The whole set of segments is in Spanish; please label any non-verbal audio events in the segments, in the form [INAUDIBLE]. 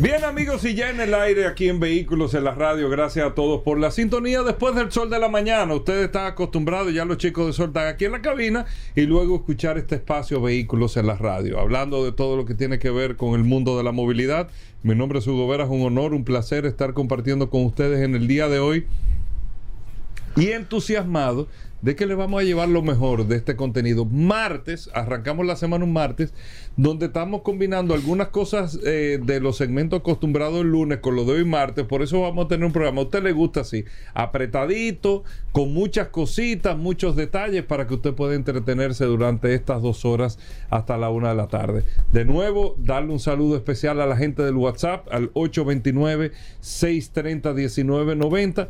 Bien amigos y ya en el aire aquí en Vehículos en la Radio, gracias a todos por la sintonía después del sol de la mañana. Ustedes están acostumbrados, ya los chicos de sol están aquí en la cabina y luego escuchar este espacio Vehículos en la Radio, hablando de todo lo que tiene que ver con el mundo de la movilidad. Mi nombre es Hugo Vera, es un honor, un placer estar compartiendo con ustedes en el día de hoy y entusiasmado de que le vamos a llevar lo mejor de este contenido. Martes, arrancamos la semana un martes, donde estamos combinando algunas cosas eh, de los segmentos acostumbrados el lunes con lo de hoy martes. Por eso vamos a tener un programa. A usted le gusta así, apretadito, con muchas cositas, muchos detalles para que usted pueda entretenerse durante estas dos horas hasta la una de la tarde. De nuevo, darle un saludo especial a la gente del WhatsApp al 829 630 1990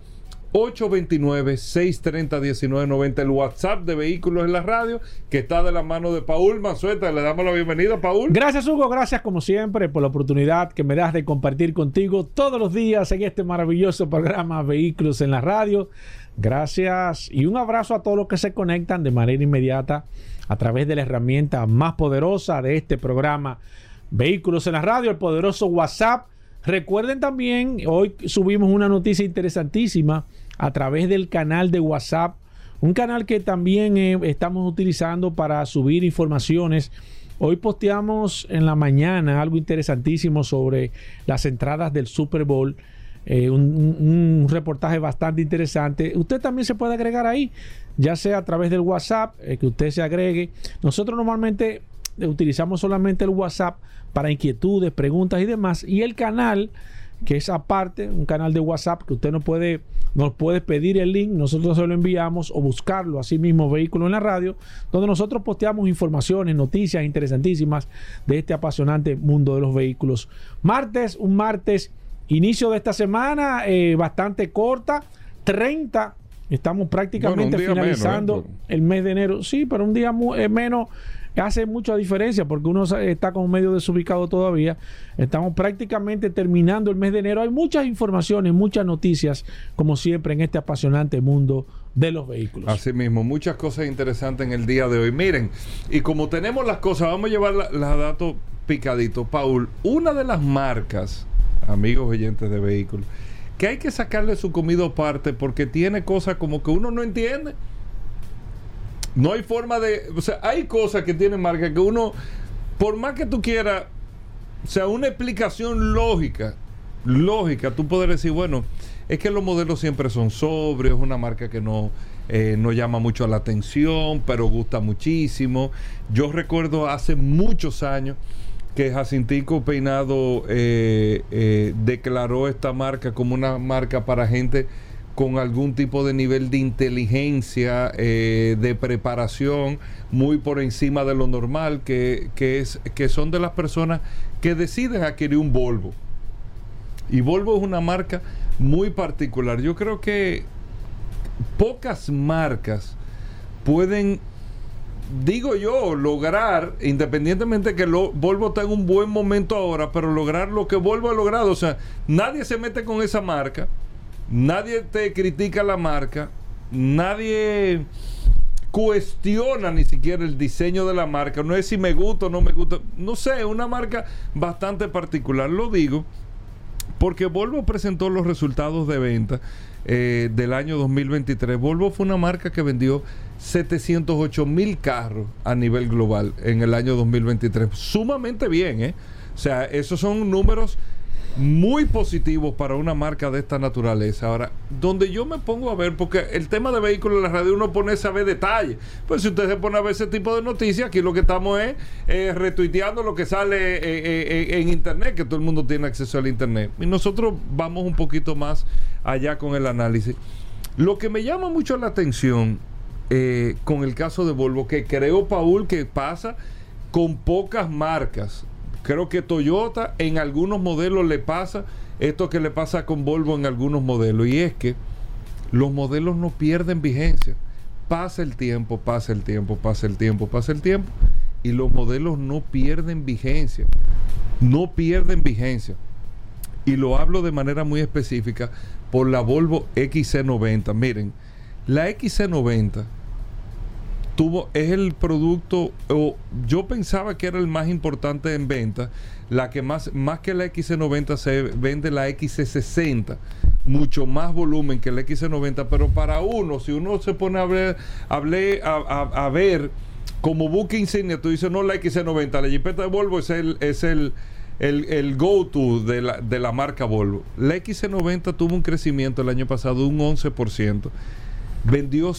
829-630-1990, el WhatsApp de Vehículos en la Radio, que está de la mano de Paul Manzueta. Le damos la bienvenida, Paul. Gracias, Hugo. Gracias, como siempre, por la oportunidad que me das de compartir contigo todos los días en este maravilloso programa Vehículos en la Radio. Gracias y un abrazo a todos los que se conectan de manera inmediata a través de la herramienta más poderosa de este programa Vehículos en la Radio, el poderoso WhatsApp. Recuerden también, hoy subimos una noticia interesantísima a través del canal de WhatsApp, un canal que también eh, estamos utilizando para subir informaciones. Hoy posteamos en la mañana algo interesantísimo sobre las entradas del Super Bowl. Eh, un, reportaje bastante interesante. Usted también se puede agregar ahí, ya sea a través del WhatsApp, eh, que usted se agregue. Nosotros normalmente utilizamos solamente el WhatsApp para inquietudes, preguntas y demás. Y el canal que es aparte, un canal de WhatsApp que usted no puede, nos puede pedir el link, nosotros se lo enviamos o buscarlo así mismo vehículo en la radio, donde nosotros posteamos informaciones, noticias interesantísimas de este apasionante mundo de los vehículos. Martes, un martes, inicio de esta semana, eh, bastante corta, 30 Estamos prácticamente finalizando ¿eh? el mes de enero. Sí, pero un día eh, menos hace mucha diferencia porque uno está como medio desubicado todavía. Estamos prácticamente terminando el mes de enero. Hay muchas informaciones, muchas noticias, como siempre, en este apasionante mundo de los vehículos. Así mismo, muchas cosas interesantes en el día de hoy. Miren, y como tenemos las cosas, vamos a llevar los datos picaditos. Paul, una de las marcas, amigos oyentes de vehículos, que hay que sacarle su comida aparte porque tiene cosas como que uno no entiende. No hay forma de. O sea, hay cosas que tienen marca que uno, por más que tú quieras, o sea, una explicación lógica, lógica, tú puedes decir, bueno, es que los modelos siempre son sobrios, una marca que no, eh, no llama mucho la atención, pero gusta muchísimo. Yo recuerdo hace muchos años que Jacintico Peinado eh, eh, declaró esta marca como una marca para gente con algún tipo de nivel de inteligencia, eh, de preparación muy por encima de lo normal, que, es, que son de las personas que deciden adquirir un Volvo. Y Volvo es una marca muy particular. Yo creo que pocas marcas pueden, digo yo, lograr, independientemente que Volvo está en un buen momento ahora, pero lograr lo que Volvo ha logrado. O sea, nadie se mete con esa marca Nadie te critica la marca, nadie cuestiona ni siquiera el diseño de la marca. No es si me gusta o no me gusta. No sé, una marca bastante particular. Lo digo porque Volvo presentó los resultados de venta eh, del año 2023. Volvo fue una marca que vendió 708 mil carros a nivel global en el año 2023. Sumamente bien, ¿eh? O sea, esos son números muy positivos para una marca de esta naturaleza. Ahora, donde yo me pongo a ver, porque el tema de vehículos en la radio uno pone a ver detalles. Pues si usted se pone a ver ese tipo de noticias, aquí lo que estamos es eh, retuiteando lo que sale eh, eh, en internet, que todo el mundo tiene acceso al internet. Y nosotros vamos un poquito más allá con el análisis. Lo que me llama mucho la atención con el caso de Volvo, que creo, Paul, que pasa con pocas marcas Creo que Toyota en algunos modelos le pasa esto que le pasa con Volvo en algunos modelos. Y es que los modelos no pierden vigencia. Pasa el tiempo, pasa el tiempo, pasa el tiempo, pasa el tiempo y los modelos no pierden vigencia. No pierden vigencia. Y lo hablo de manera muy específica por la Volvo XC90. Miren, la XC90 tuvo, es el producto, o yo pensaba que era el más importante en venta, la que más, más que la XC90 se vende la XC60, mucho más volumen que la XC90, pero para uno, si uno se pone a ver, a, a- ver como buque insignia, tú dices, no, la XC90, la Jeepeta de Volvo es el, es el, el, el go-to de la, de la marca Volvo. La XC90 tuvo un crecimiento el año pasado de un 11%. Vendió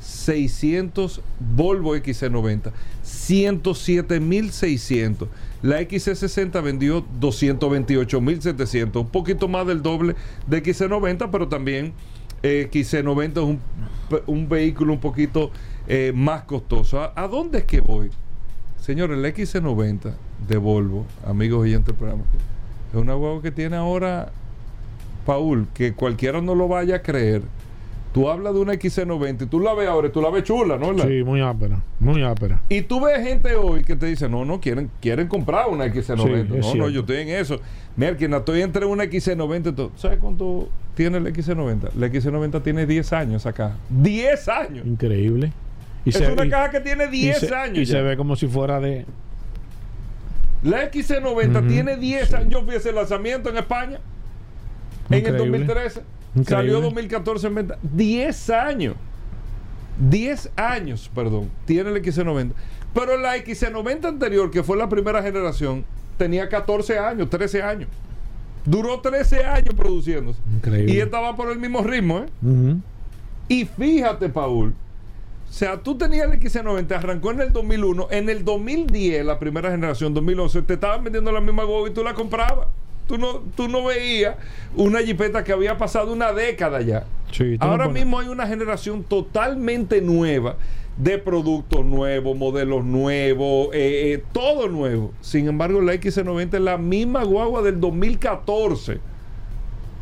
107.600 Volvo XC90. 107.600. La XC60 vendió 228.700. Un poquito más del doble de XC90, pero también eh, XC90 es un, vehículo un poquito eh, más costoso. ¿A, dónde es que voy? Señores, el XC90 de Volvo, amigos oyentes del programa, es una huevo que tiene ahora, Paul, que cualquiera no lo vaya a creer. Tú hablas de una XC90 y tú la ves ahora y tú la ves chula, ¿no? La- Sí, muy ápera, muy ápera. Y tú ves gente hoy que te dice, no, no, quieren, quieren comprar una XC90. Sí, es no, no, yo estoy en eso. Mira, que estoy entre una XC90 y todo. ¿Sabes cuánto tiene la XC90? La XC90 tiene 10 años acá. ¡10 años! Increíble. Y es se- una y- caja que tiene y 10 se- años. Y ya. se ve como si fuera de. La XC90 Ujú. tiene 10 años. Yo fui a ese lanzamiento en España en el Increíble. 2013. Increíble. Salió 2014 en venta. 10 años. 10 años, perdón, tiene el XC90. Pero la XC90 anterior, que fue la primera generación, tenía 14 años, 13 años. Duró 13 años produciéndose. Increíble. Y estaba por el mismo ritmo, ¿eh? Ujú. Y fíjate, Paul. O sea, tú tenías el XC90, arrancó en el 2001. En el 2010, la primera generación, 2011, te estaban vendiendo la misma huevo y tú la comprabas. Tú no, tú no veías una jipeta que había pasado una década ya. Sí, Ahora mismo hay una generación totalmente nueva de productos nuevos, modelos nuevos, eh, eh, todo nuevo. Sin embargo, la XC90 es la misma guagua del 2014.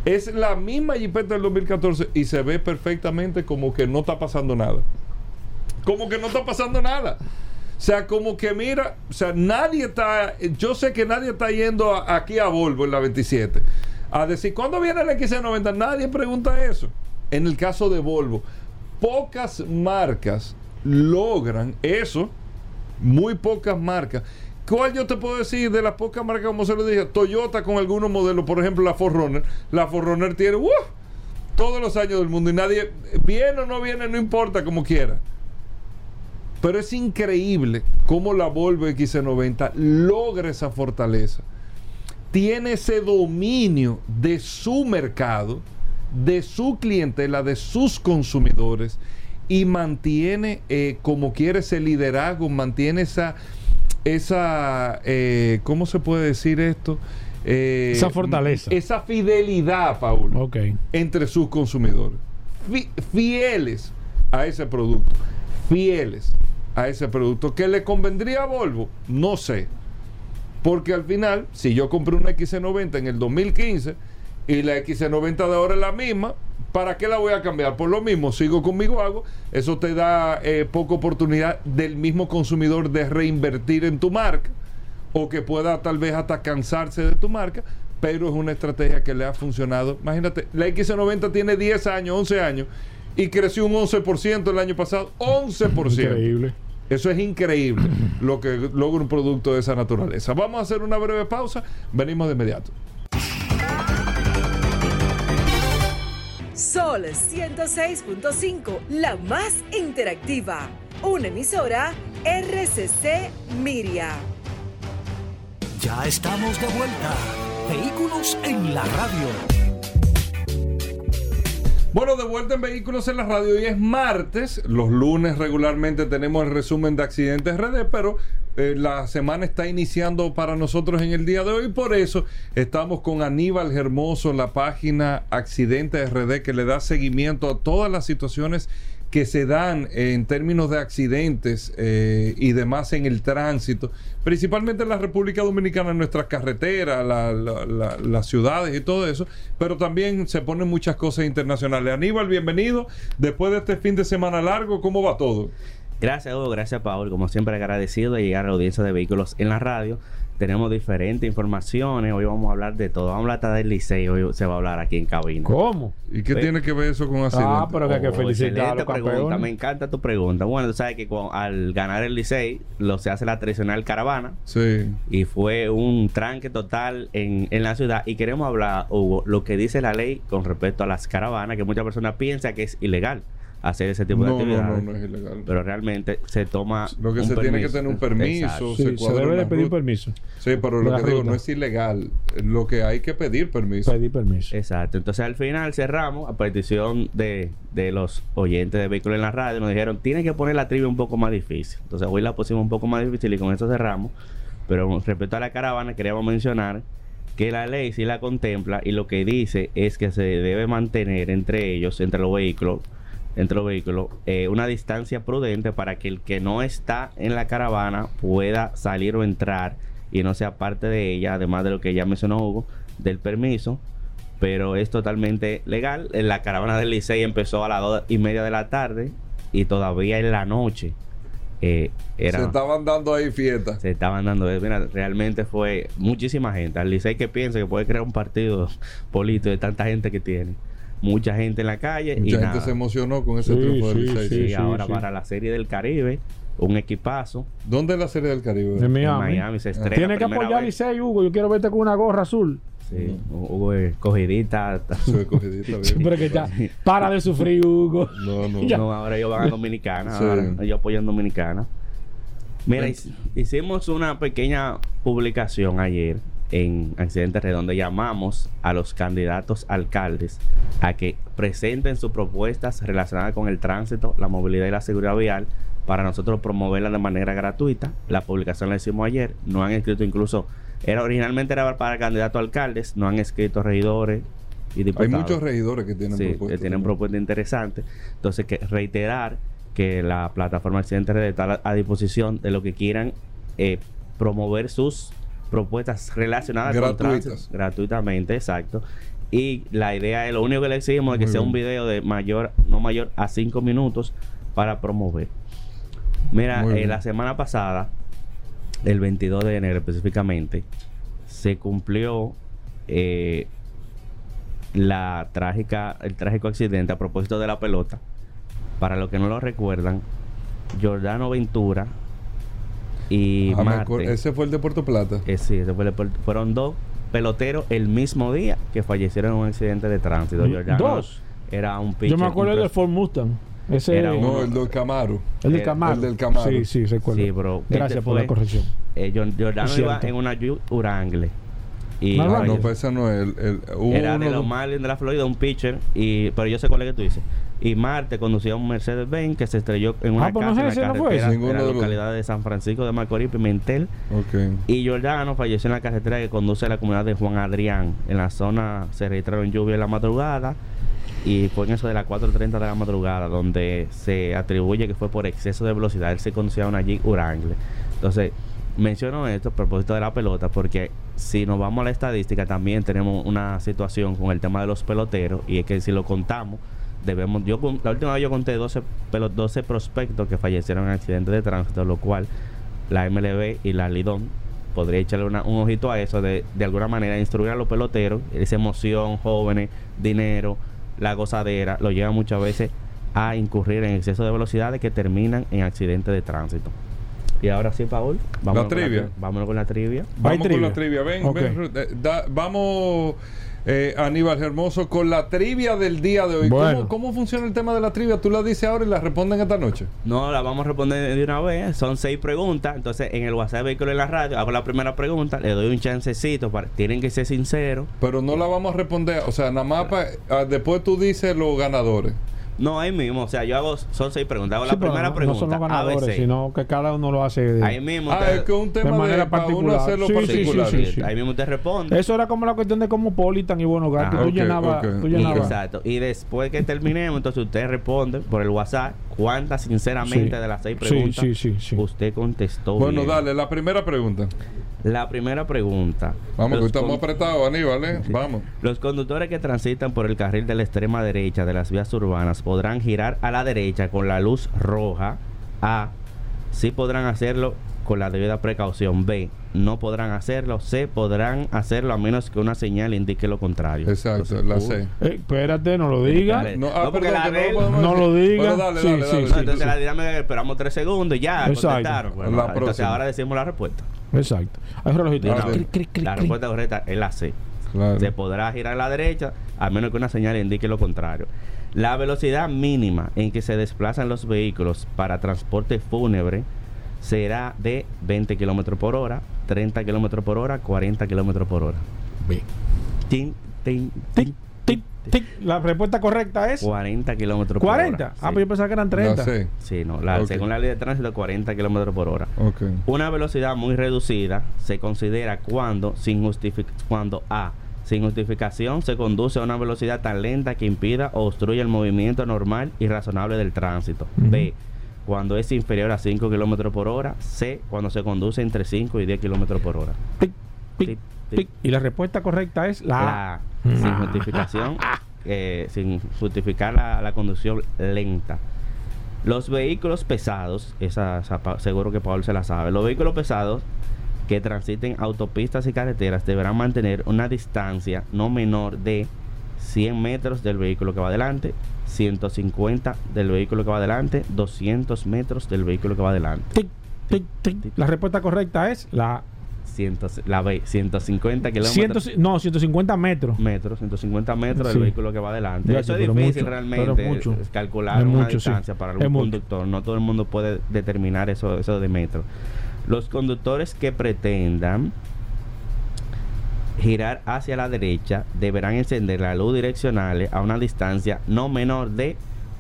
Es la misma jipeta del 2014 y se ve perfectamente como que no está pasando nada. Como que no está pasando nada. O sea, como que mira, o sea, nadie está, yo sé que nadie está yendo aquí a Volvo en la 27 a decir, ¿cuándo viene el XC90? Nadie pregunta eso. En el caso de Volvo, pocas marcas logran eso, muy pocas marcas. ¿Cuál yo te puedo decir de las pocas marcas, como se lo dije? Toyota con algunos modelos, por ejemplo, la Forerunner. La Forerunner tiene ¡uh! todos los años del mundo y nadie, viene o no viene, no importa, como quiera. Pero es increíble cómo la Volvo XC90 logra esa fortaleza. Tiene ese dominio de su mercado, de su clientela, de sus consumidores y mantiene, eh, como quiere, ese liderazgo, mantiene esa, esa eh, ¿cómo se puede decir esto? Eh, Esa fortaleza. Esa fidelidad, Paul Ok. entre sus consumidores. Fi- fieles a ese producto. Fieles a ese producto. ¿Que le convendría a Volvo? No sé. Porque al final, si yo compré una XC90 en el 2015 y la XC90 de ahora es la misma, ¿para qué la voy a cambiar? Por lo mismo, sigo conmigo hago. Eso te da eh, poca oportunidad del mismo consumidor de reinvertir en tu marca o que pueda tal vez hasta cansarse de tu marca, pero es una estrategia que le ha funcionado. Imagínate, la XC90 tiene 10 años, 11 años y creció un 11% el año pasado. 11%. Increíble. Eso es increíble [CLEARS THROAT] lo que logra un producto de esa naturaleza. Vamos a hacer una breve pausa, venimos de inmediato. Sol 106.5, la más interactiva. Una emisora RCC Miria. Ya estamos de vuelta. Vehículos en la radio. Bueno, de vuelta en Vehículos en la Radio. Hoy es martes. Los lunes regularmente tenemos el resumen de accidentes RD, pero eh, la semana está iniciando para nosotros en el día de hoy. Por eso estamos con Aníbal Hermoso la página Accidentes RD que le da seguimiento a todas las situaciones que se dan en términos de accidentes eh, y demás en el tránsito, principalmente en la República Dominicana, en nuestras carreteras, la- la- la- las ciudades y todo eso, pero también se ponen muchas cosas internacionales. Aníbal, bienvenido. Después de este fin de semana largo, ¿cómo va todo? Gracias, Hugo. Gracias, Paul. Como siempre, agradecido de llegar a la audiencia de vehículos en la radio. Tenemos diferentes informaciones. Hoy vamos a hablar de todo. Vamos a hablar hasta del liceo. Hoy se va a hablar aquí en cabina. ¿Cómo? ¿Y qué tiene que ver eso con accidentes? Ah, pero que hay que Oh, felicitar a los pregunta. Me encanta tu pregunta. Bueno, tú sabes que al ganar el Licey, lo se hace la tradicional caravana. Sí. Y fue un tranque total en, en la ciudad. Y queremos hablar, Hugo, lo que dice la ley con respecto a las caravanas, que muchas personas piensan que es ilegal hacer ese tipo de No, no, actividades. no, no es ilegal. Pero realmente se toma. Lo que un se tiene que tener un permiso. Sí, se debe de pedir permiso. Sí, pero lo que digo no es ilegal. Lo que hay que pedir permiso. Pedir permiso. Exacto. Entonces al final cerramos a petición de, de los oyentes de vehículos en la radio. Nos dijeron, tienen que poner la trivia un poco más difícil. Entonces hoy la pusimos un poco más difícil y con eso cerramos. Pero respecto a la caravana, queríamos mencionar que la ley sí la contempla y lo que dice es que se debe mantener entre ellos, entre los vehículos, entre los vehículos, eh, una distancia prudente para que el que no está en la caravana pueda salir o entrar y no sea parte de ella, además de lo que ya mencionó Hugo, del permiso, pero es totalmente legal. Eh, La caravana del Licey empezó a las dos y media de la tarde y todavía en la noche eh, era, Se estaban dando ahí fiestas. se estaban dando. eh, Mira, realmente fue muchísima gente. Al Licey que piensa que puede crear un partido [LAUGHS] político de tanta gente que tiene. Mucha gente en la calle y Mucha nada. gente se emocionó con ese Sí, triunfo del Licey. Sí, sí, ahora sí. para la Serie del Caribe, un equipazo ¿Dónde es la Serie del Caribe? En Miami. Miami se estrena. Tiene que apoyar. Licey, Hugo. Yo quiero verte con una gorra azul. Sí, Hugo es cogidita. Ve cogidita, [LAUGHS] bien. Pero que ya. Para de sufrir, Hugo. No, no. [LAUGHS] Ya. No, ahora ellos van a Dominicana. Sí. Ahora ellos apoyan Dominicana. Mira, hicimos una pequeña publicación ayer en Accidente Red donde llamamos a los candidatos alcaldes a que presenten sus propuestas relacionadas con el tránsito, la movilidad y la seguridad vial para nosotros promoverla de manera gratuita. La publicación la hicimos ayer. No han escrito incluso, era originalmente era para candidatos alcaldes, no han escrito regidores y Hay diputados. muchos regidores que tienen Sí, propuestas. que tienen propuestas interesantes. Entonces, que reiterar que la plataforma Accidente Red está a- a disposición de lo que quieran eh, promover sus propuestas relacionadas con Gratuitas. tránsito gratuitamente, exacto. Y la idea es, lo único que le exigimos es que Muy sea un video de mayor, no mayor a cinco minutos para promover. Mira, eh, la semana pasada, el 22 de enero específicamente, se cumplió eh, la trágica, el trágico accidente a propósito de la pelota. Para los que no lo recuerdan, Giordano Ventura y Ah, Marte. Ese fue el de Puerto Plata. eh, sí, ese fue el de- fueron dos peloteros el mismo día que fallecieron en un accidente de tránsito. Giordano Dos. Era un pitcher. Yo me acuerdo del Ford Mustang. Ese Era no, uno. el del Camaro. El del el Camaro. del Camaro. Sí, sí, recuerdo. Sí, pero Gracias este por la fue- corrección. Eh, Es iba en una Wrangler. Y No, Ah, Wrangler. no, pues ese no es el. el era uno de los Marlins de la Florida, un pitcher. Y, pero yo sé cuál es que tú dices. Y Marte conducía un Mercedes-Benz que se estrelló en una Ah, no casa en la ese, ¿no fue carretera de la localidad de San Francisco de Macorís, Pimentel. Ok. Y Giordano falleció en la carretera que conduce a la comunidad de Juan Adrián. En la zona se registraron lluvias en la madrugada. Y fue en eso de las 4.30 de la madrugada donde se atribuye que fue por exceso de velocidad. Él se conducía una Jeep Wrangler. Entonces, menciono esto a propósito de la pelota porque si nos vamos a la estadística también tenemos una situación con el tema de los peloteros y es que si lo contamos debemos yo con- la última vez yo conté 12 pelo- 12 prospectos que fallecieron en accidentes de tránsito lo cual la MLB y la Lidón podría echarle una- un ojito a eso de, de alguna manera instruir a los peloteros esa emoción jóvenes dinero la gozadera lo lleva muchas veces a incurrir en exceso de velocidades que terminan en accidentes de tránsito y ahora sí Paul vámonos con trivia. tri- vámonos con la trivia Vamos con trivia. la trivia. Ven, Ok. ven, eh, da- vamos, eh, Aníbal Hermoso, con la trivia del día de hoy. Bueno. ¿Cómo, cómo funciona el tema de la trivia? Tú la dices ahora y la responden esta noche. No, la vamos a responder de una vez. Son seis preguntas. Entonces, en el WhatsApp Vehículo en la Radio, hago la primera pregunta, le doy un chancecito. Para, tienen que ser sinceros. Pero no la vamos a responder. O sea, nada más pa- ah, después tú dices los ganadores. No, ahí mismo. O sea, yo hago, son seis preguntas. Hago Sí, la primera no, pregunta. No son los ganadores, ABC. sino que cada uno lo hace. de- Ahí mismo. Ah, te- es que un tema de, manera para uno particular. hacerlo Sí, sí, particular. sí, sí, sí. Ahí mismo te responde. Eso era como la cuestión de Cosmopolitan y bueno. Tú Ok, llenabas. ok. Tú llenabas. exacto. Y después que terminemos, entonces usted responde por el WhatsApp cuántas sinceramente Sí. de las seis preguntas sí, sí, sí. usted contestó. Bueno, bien. dale, la primera pregunta. La primera pregunta. Vamos, que estamos apretados, Aníbal, ¿eh? Vamos. Los conductores que transitan por el carril de la extrema derecha de las vías urbanas podrán girar a la derecha con la luz roja. A. Sí podrán hacerlo con la debida precaución. B. No podrán hacerlo. C. Podrán hacerlo a menos que una señal indique lo contrario. Exacto, Entonces, la uh, C. Eh, espérate, no lo diga. No, ah, No, porque perdón, la de No lo diga. Bueno, dale, Sí, dale, sí, dale. Sí. entonces la dinámica es que esperamos tres segundos y ya Exacto. contestaron. Bueno, La entonces próxima. ahora decimos la respuesta. Exacto. Hay relojito. La respuesta correcta es la C. Claro. Se podrá girar a la derecha a menos que una señal indique lo contrario. La velocidad mínima en que se desplazan los vehículos para transporte fúnebre será de 20 kilómetros por hora, 30 kilómetros por hora, 40 kilómetros por hora. Tin, tin, Tic, tic, tic. La respuesta correcta es 40 kilómetros por 40. hora. Ah, Sí. pues yo pensaba que eran 30. La C. Sí, no, la- según la ley de tránsito, 40 kilómetros por hora. Ok. Una velocidad muy reducida se considera cuando, sin justific- cuando A. Sin justificación se conduce a una velocidad tan lenta que impida o obstruye el movimiento normal y razonable del tránsito. B. Cuando es inferior a 5 kilómetros por hora. C. Cuando se conduce entre 5 y 10 kilómetros por hora. Tic, tic, Tic, tic. Y la respuesta correcta es la A. La A. Sin justificación, eh, sin justificar la, la conducción lenta. Los vehículos pesados, esa, seguro que Paul se la sabe, los vehículos pesados que transiten autopistas y carreteras deberán mantener una distancia no menor de 100 metros del vehículo que va adelante, 150 del vehículo que va adelante, 200 metros del vehículo que va adelante. Tic, tic, tic. La respuesta correcta es la A. 100 la B, 150 Ciento- kilómetros. no, 150 metros. metros, 150 metros Sí. del vehículo que va adelante. Eso es difícil mucho, realmente, mucho. calcular Es una mucho, sí. distancia para algún conductor. No todo el mundo puede determinar eso, eso de metros. Los conductores que pretendan girar hacia la derecha deberán encender la luz direccional a una distancia no menor de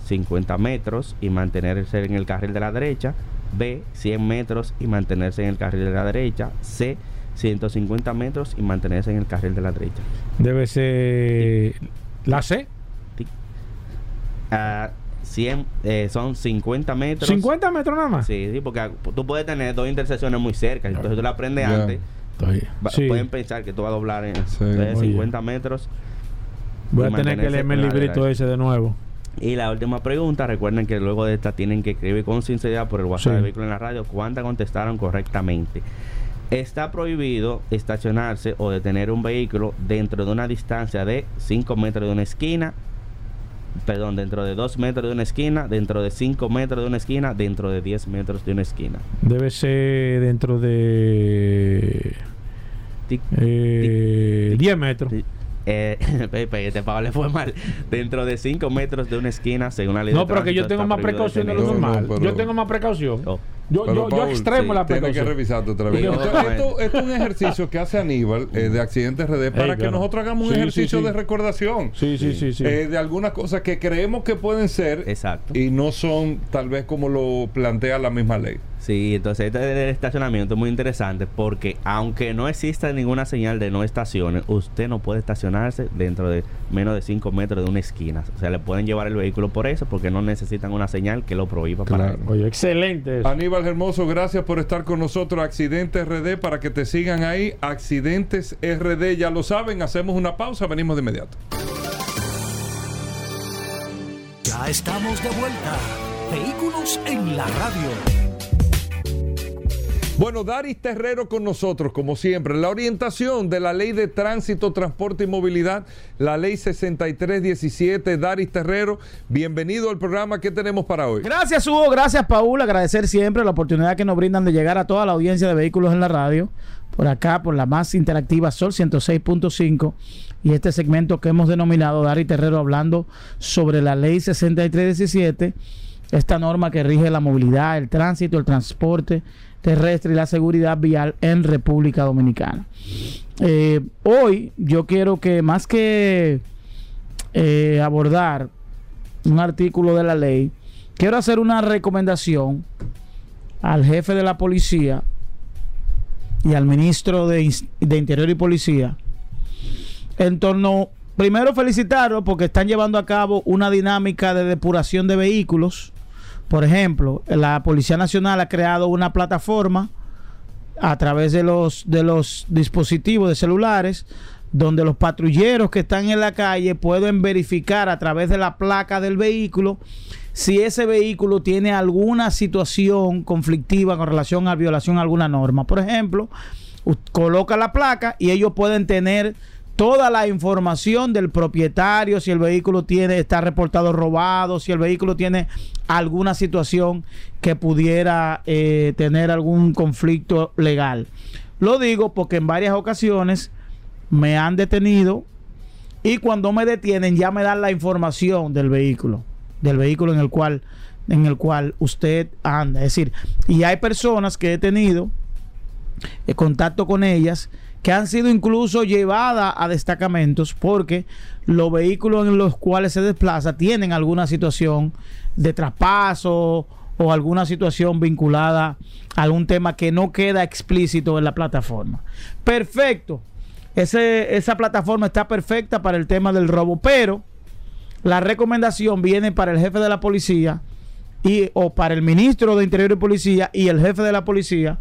50 metros y mantenerse en el carril de la derecha. B, 100 metros y mantenerse en el carril de la derecha. C, 150 metros y mantenerse en el carril de la derecha. Debe ser la C. Ah, 100, eh, son 50 metros. 50 metros nada más. Sí, sí, porque ah, tú puedes tener dos intersecciones muy cerca. Entonces tú la aprendes Ya. antes. Va- Sí. Pueden pensar que tú vas a doblar en Sí. entonces, Oye. 50 metros. Voy a tener que leerme el librito ese de nuevo. Y la última pregunta, recuerden que luego de esta tienen que escribir con sinceridad por el WhatsApp Sí. de vehículo en la radio cuántas contestaron correctamente. Está prohibido estacionarse o detener un vehículo dentro de una distancia de 5 metros de una esquina, perdón, dentro de 2 metros de una esquina, dentro de 5 metros de una esquina, dentro de 10 metros de una esquina. Debe ser dentro de Tic, eh, 10 metros. tic. Eh, [LAUGHS] Pepe, este Pablo le fue mal. Dentro de 5 metros de una esquina, según la ley de No, pero que yo tengo más precaución de lo no, normal. pero- Yo tengo más precaución. Oh. Yo, Pero, yo, yo Paul, extremo sí, la Tienes que precaución. revisarte otra vez. Esto, otra vez. esto- esto es un ejercicio que hace Aníbal eh, de Accidentes RD para Ey, que claro. nosotros hagamos un Sí, sí, ejercicio sí. de recordación. Sí, sí, sí, sí. eh, de algunas cosas que creemos que pueden ser Exacto. y no son tal vez como lo plantea la misma ley. Sí, entonces este del estacionamiento es muy interesante porque aunque no exista ninguna señal de no estaciones, usted no puede estacionarse dentro de menos de 5 metros de una esquina. O sea, le pueden llevar el vehículo por eso porque no necesitan una señal que lo prohíba para Claro. eso. Oye, excelente eso. Aníbal Hermoso, gracias por estar con nosotros. Accidentes RD, para que te sigan ahí. Accidentes RD, ya lo saben. Hacemos una pausa, venimos de inmediato. Ya estamos de vuelta. Vehículos en la radio. Bueno, Daris Terrero con nosotros, como siempre. La orientación de la Ley de Tránsito, Transporte y Movilidad, la Ley 6317. Daris Terrero, bienvenido al programa. ¿Qué tenemos para hoy? Gracias, Hugo. Gracias, Paul. Agradecer siempre la oportunidad que nos brindan de llegar a toda la audiencia de vehículos en la radio. Por acá, por la más interactiva Sol 106.5. Y este segmento que hemos denominado Dari Terrero hablando sobre la ley 6317. Esta norma que rige la movilidad, el tránsito, el transporte terrestre y la seguridad vial en República Dominicana. Eh, hoy yo quiero que más que eh, abordar un artículo de la ley, quiero hacer una recomendación al jefe de la policía y al ministro de, de Interior y Policía en torno, primero felicitarlos porque están llevando a cabo una dinámica de depuración de vehículos. Por ejemplo, la Policía Nacional ha creado una plataforma a través de los, de los dispositivos de celulares donde los patrulleros que están en la calle pueden verificar a través de la placa del vehículo si ese vehículo tiene alguna situación conflictiva con relación a violación a alguna norma. Por ejemplo, coloca la placa y ellos pueden tener toda la información del propietario, si el vehículo tiene, está reportado robado, si el vehículo tiene alguna situación que pudiera eh, tener algún conflicto legal. Lo digo porque en varias ocasiones me han detenido y cuando me detienen ya me dan la información del vehículo, del vehículo en el cual en el cual usted anda, es decir, y hay personas que he tenido eh, contacto con ellas que han sido incluso llevadas a destacamentos porque los vehículos en los cuales se desplaza tienen alguna situación de traspaso o alguna situación vinculada a algún tema que no queda explícito en la plataforma. Perfecto. Ese, esa plataforma está perfecta para el tema del robo, pero la recomendación viene para el jefe de la policía y o para el ministro de Interior y Policía y el jefe de la policía,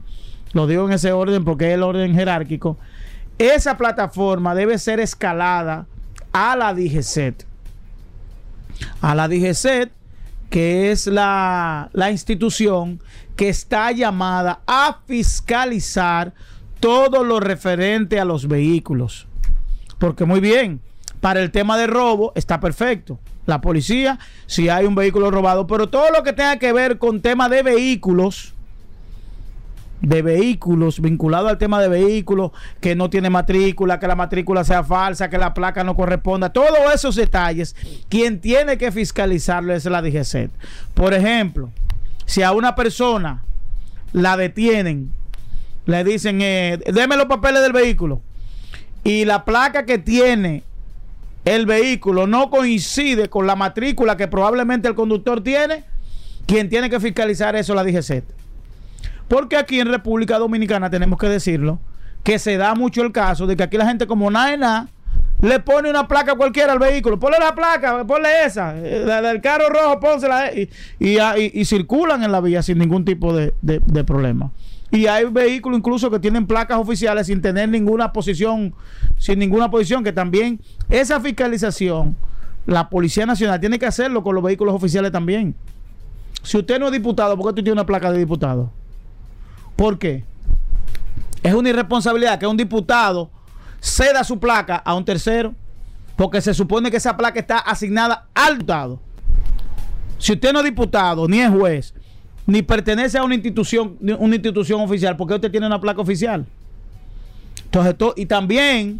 lo digo en ese orden porque es el orden jerárquico, esa plataforma debe ser escalada a la DGCET. A la DGCET, que es la, la institución que está llamada a fiscalizar todo lo referente a los vehículos. Porque muy bien, para el tema de robo está perfecto. La policía, si hay un vehículo robado, pero todo lo que tenga que ver con tema de vehículos, de vehículos, vinculado al tema de vehículos, que no tiene matrícula, que la matrícula sea falsa, que la placa no corresponda, todos esos detalles, quien tiene que fiscalizarlo es la DGCET. Por ejemplo, si a una persona la detienen, le dicen, eh, deme los papeles del vehículo, y la placa que tiene el vehículo no coincide con la matrícula que probablemente el conductor tiene, quien tiene que fiscalizar eso es la DGCET. Porque aquí en República Dominicana tenemos que decirlo, que se da mucho el caso de que aquí la gente como nada le pone una placa cualquiera al vehículo. Ponle la placa, ponle esa, eh, la del carro rojo, pónsela eh, y, y, circulan en la vía sin ningún tipo de, de- de problema. Y hay vehículos incluso que tienen placas oficiales sin tener ninguna posición, sin ninguna posición, que también esa fiscalización, la Policía Nacional tiene que hacerlo con los vehículos oficiales también. Si usted no es diputado, ¿por qué usted tiene una placa de diputado? ¿Por qué? Es una irresponsabilidad que un diputado ceda su placa a un tercero, porque se supone que esa placa está asignada al diputado. Si usted no es diputado, ni es juez, ni pertenece a una institución, una institución oficial, ¿por qué usted tiene una placa oficial? Entonces, to- y también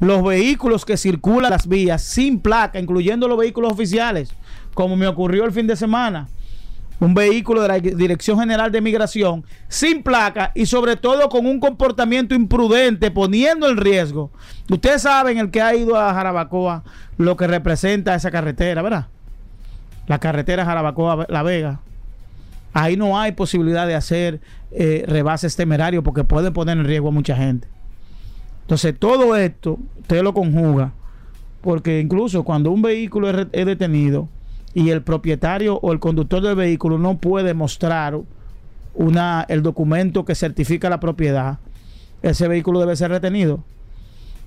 los vehículos que circulan las vías sin placa, incluyendo los vehículos oficiales, como me ocurrió el fin de semana un vehículo de la Dirección General de Migración sin placa y sobre todo con un comportamiento imprudente poniendo en riesgo. Ustedes saben, el que ha ido a Jarabacoa, lo que representa esa carretera, ¿verdad? La carretera Jarabacoa-La Vega. Ahí no hay posibilidad de hacer eh, rebases temerarios porque pueden poner en riesgo a mucha gente. Entonces, todo esto usted lo conjuga porque incluso cuando un vehículo es, detenido y el propietario o el conductor del vehículo no puede mostrar una, el documento que certifica la propiedad, ese vehículo debe ser retenido.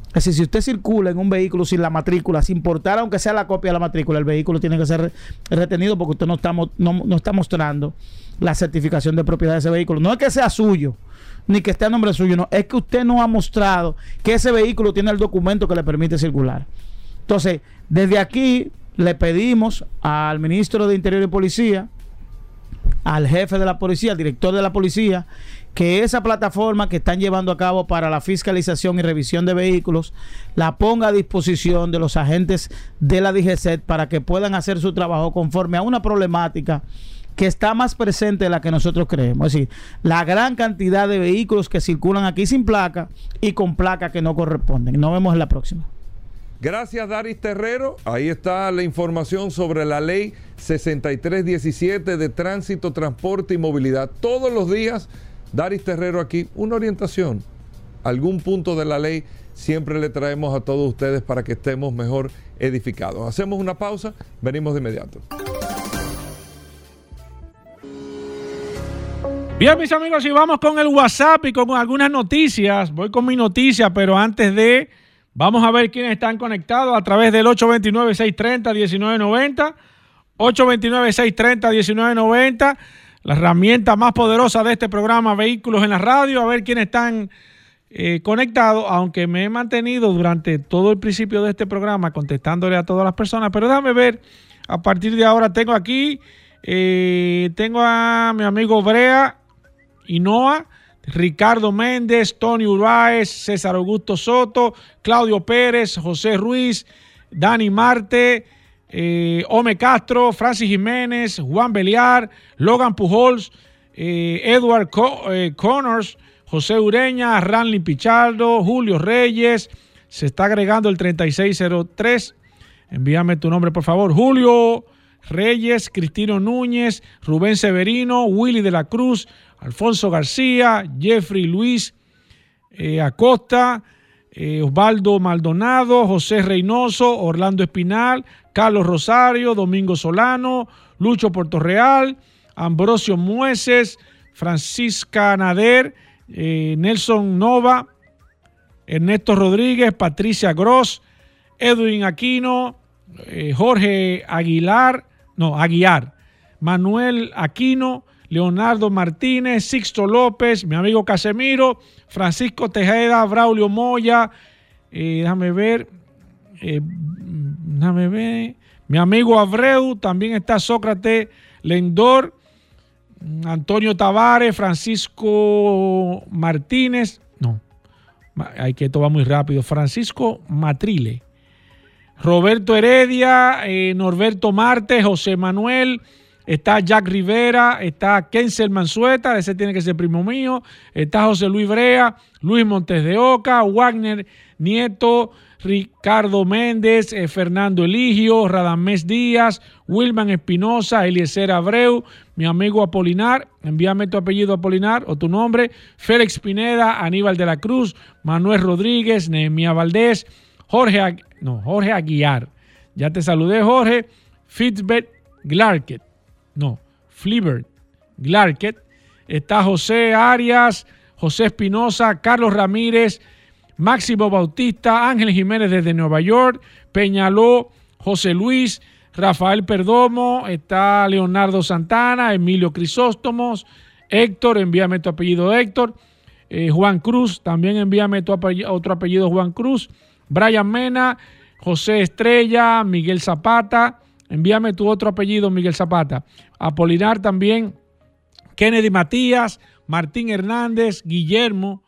Es decir, si usted circula en un vehículo sin la matrícula, sin portar aunque sea la copia de la matrícula, el vehículo tiene que ser re- retenido porque usted no está, no, no está mostrando la certificación de propiedad de ese vehículo. No es que sea suyo, ni que esté a nombre suyo, no, es que usted no ha mostrado que ese vehículo tiene el documento que le permite circular. Entonces, desde aquí le pedimos al ministro de Interior y Policía, al jefe de la policía, al director de la policía, que esa plataforma que están llevando a cabo para la fiscalización y revisión de vehículos la ponga a disposición de los agentes de la DGCET para que puedan hacer su trabajo conforme a una problemática que está más presente de la que nosotros creemos. Es decir, la gran cantidad de vehículos que circulan aquí sin placa y con placa que no corresponden. Nos vemos en la próxima. Gracias, Daris Terrero. Ahí está la información sobre la ley 6317 de tránsito, transporte y movilidad. Todos los días, Daris Terrero aquí, una orientación, algún punto de la ley, siempre le traemos a todos ustedes para que estemos mejor edificados. Hacemos una pausa, venimos de inmediato. Bien, mis amigos, y vamos con el WhatsApp y con algunas noticias. Voy con mi noticia, pero antes de, vamos a ver quiénes están conectados a través del 829-630-1990. 829-630-1990. La herramienta más poderosa de este programa, Vehículos en la Radio. A ver quiénes están eh, conectados, aunque me he mantenido durante todo el principio de este programa contestándole a todas las personas. Pero déjame ver, a partir de ahora tengo aquí, eh, tengo a mi amigo Brea Inoa, Ricardo Méndez, Tony Urbáez, César Augusto Soto, Claudio Pérez, José Ruiz, Dani Marte, eh, Ome Castro, Francis Jiménez, Juan Beliar, Logan Pujols, eh, Edward eh, Connors, José Ureña, Ranley Pichardo, Julio Reyes, se está agregando el 3603. Envíame tu nombre, por favor. Julio Reyes, Cristino Núñez, Rubén Severino, Willy de la Cruz, Alfonso García, Jeffrey Luis eh, Acosta, eh, Osvaldo Maldonado, José Reynoso, Orlando Espinal, Carlos Rosario, Domingo Solano, Lucho Portorreal, Ambrosio Mueces, Francisca Nader, eh, Nelson Nova, Ernesto Rodríguez, Patricia Gross, Edwin Aquino, Jorge Aguilar, no, Aguiar, Manuel Aquino, Leonardo Martínez, Sixto López, mi amigo Casemiro, Francisco Tejeda, Braulio Moya, eh, déjame ver, eh, déjame ver, mi amigo Abreu, también está Sócrates Lendor, Antonio Tavares, Francisco Martínez, no, hay que esto va muy rápido, Francisco Matrile, Roberto Heredia, eh, Norberto Marte, José Manuel, está Jack Rivera, está Kensel Mansueta, ese tiene que ser primo mío, está José Luis Brea, Luis Montes de Oca, Wagner Nieto, Ricardo Méndez, eh, Fernando Eligio, Radamés Díaz, Wilman Espinosa, Eliezer Abreu, mi amigo Apolinar, envíame tu apellido Apolinar o tu nombre, Félix Pineda, Aníbal de la Cruz, Manuel Rodríguez, Nehemia Valdés, Jorge, no, Jorge Aguiar. Ya te saludé, Jorge. Fitzbert Glarket. No, Flibert Glarket. Está José Arias, José Espinosa, Carlos Ramírez, Máximo Bautista, Ángel Jiménez desde Nueva York, Peñaló, José Luis, Rafael Perdomo, está Leonardo Santana, Emilio Crisóstomos, Héctor, envíame tu apellido Héctor, eh, Juan Cruz, también envíame tu otro apellido Juan Cruz, Brian Mena, José Estrella, Miguel Zapata, envíame tu otro apellido Miguel Zapata, Apolinar también, Kennedy Matías, Martín Hernández, Guillermo,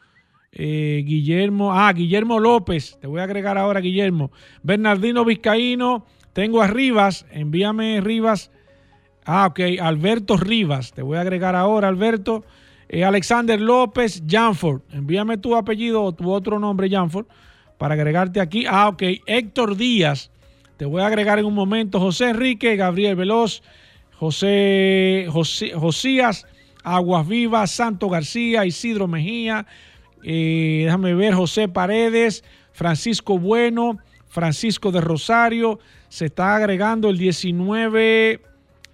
eh, Guillermo, ah, Guillermo López, te voy a agregar ahora Guillermo, Bernardino Vizcaíno, tengo a Rivas, envíame Rivas, ah, ok, Alberto Rivas, te voy a agregar ahora Alberto, Eh, Alexander López, Janford, envíame tu apellido o tu otro nombre, Janford, para agregarte aquí, ah, ok, Héctor Díaz, te voy a agregar en un momento José Enrique, Gabriel Veloz, José, Josías, Aguas Vivas, Santo García, Isidro Mejía, eh, déjame ver, José Paredes, Francisco Bueno, Francisco de Rosario, se está agregando el 19,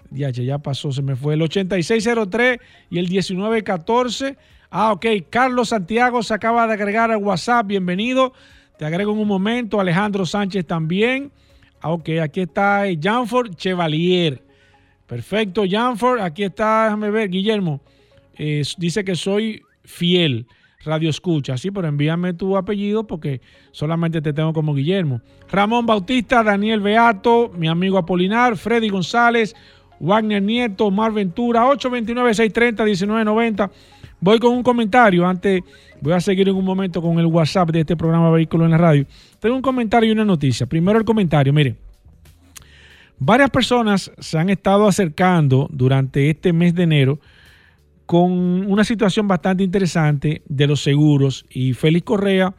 ya, ya pasó, se me fue, el 8603 y el 1914. Ah, ok, Carlos Santiago se acaba de agregar al WhatsApp, bienvenido. Te agrego en un momento, Alejandro Sánchez también. Ah, ok, aquí está eh, Janford Chevalier. Perfecto, Janford. Aquí está, déjame ver, Guillermo. eh, dice que soy fiel. Radio Escucha, sí, pero envíame tu apellido porque solamente te tengo como Guillermo. Ramón Bautista, Daniel Beato, mi amigo Apolinar, Freddy González, Wagner Nieto, Omar Ventura, 829-630-1990. Voy con un comentario. Antes, voy a seguir en un momento con el WhatsApp de este programa Vehículo en la Radio. Tengo un comentario y una noticia. Primero el comentario, mire. Varias personas se han estado acercando durante este mes de enero con una situación bastante interesante de los seguros y Félix Correa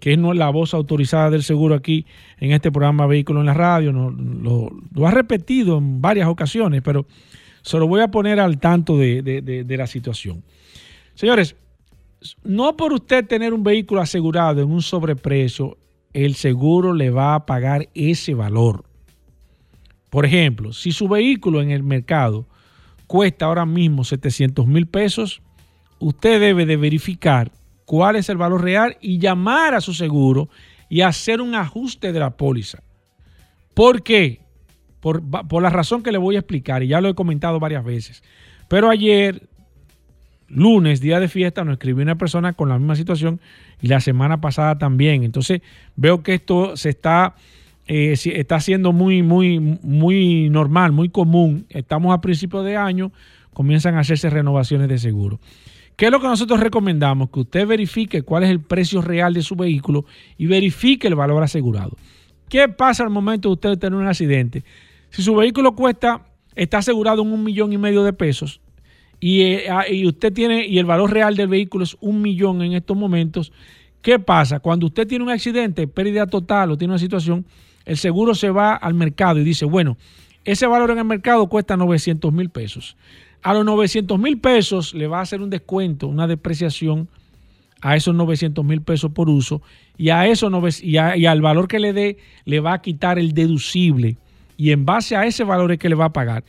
que es la voz autorizada del seguro aquí en este programa Vehículo en la Radio. lo, lo ha repetido en varias ocasiones, pero se lo voy a poner al tanto de la situación. Señores, no por usted tener un vehículo asegurado en un sobreprecio, el seguro le va a pagar ese valor. Por ejemplo, si su vehículo en el mercado cuesta ahora mismo 700 mil pesos, usted debe de verificar cuál es el valor real y llamar a su seguro y hacer un ajuste de la póliza. ¿Por qué? Por, por la razón que le voy a explicar y ya lo he comentado varias veces. Pero ayer, lunes, día de fiesta, nos escribió una persona con la misma situación y la semana pasada también. Entonces veo que esto se está, eh, está siendo muy, muy, muy normal, muy común. Estamos a principios de año, comienzan a hacerse renovaciones de seguro. ¿Qué es lo que nosotros recomendamos? Que usted verifique cuál es el precio real de su vehículo y verifique el valor asegurado. ¿Qué pasa al momento de usted tener un accidente? Si su vehículo cuesta, está asegurado en un millón y medio de pesos y, eh, ah, y usted tiene, y el valor real del vehículo es un millón en estos momentos, ¿qué pasa? Cuando usted tiene un accidente, pérdida total o tiene una situación, el seguro se va al mercado y dice, bueno, ese valor en el mercado cuesta 900 mil pesos. A los 900 mil pesos le va a hacer un descuento, una depreciación a esos 900 mil pesos por uso y a eso y, a- y al valor que le dé le va a quitar el deducible y en base a ese valor es que le va a pagar.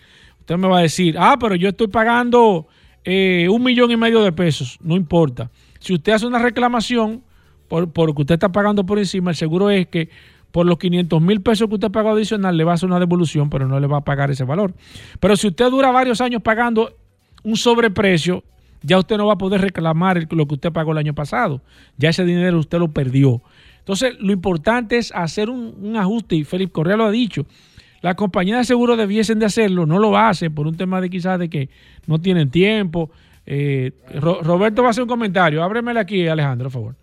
Usted me va a decir, ah, pero yo estoy pagando eh, un millón y medio de pesos. No importa. Si usted hace una reclamación por, por lo que usted está pagando por encima, el seguro es que por los 500 mil pesos que usted pagó adicional le va a hacer una devolución, pero no le va a pagar ese valor. Pero si usted dura varios años pagando un sobreprecio, ya usted no va a poder reclamar lo que usted pagó el año pasado. Ya ese dinero usted lo perdió. Entonces, lo importante es hacer un, un ajuste, y Felipe Correa lo ha dicho. Las compañías de seguro debiesen de hacerlo, no lo hacen por un tema de quizás de que no tienen tiempo. Eh, Ro- Roberto va a hacer un comentario. Ábremele aquí, Alejandro, por favor.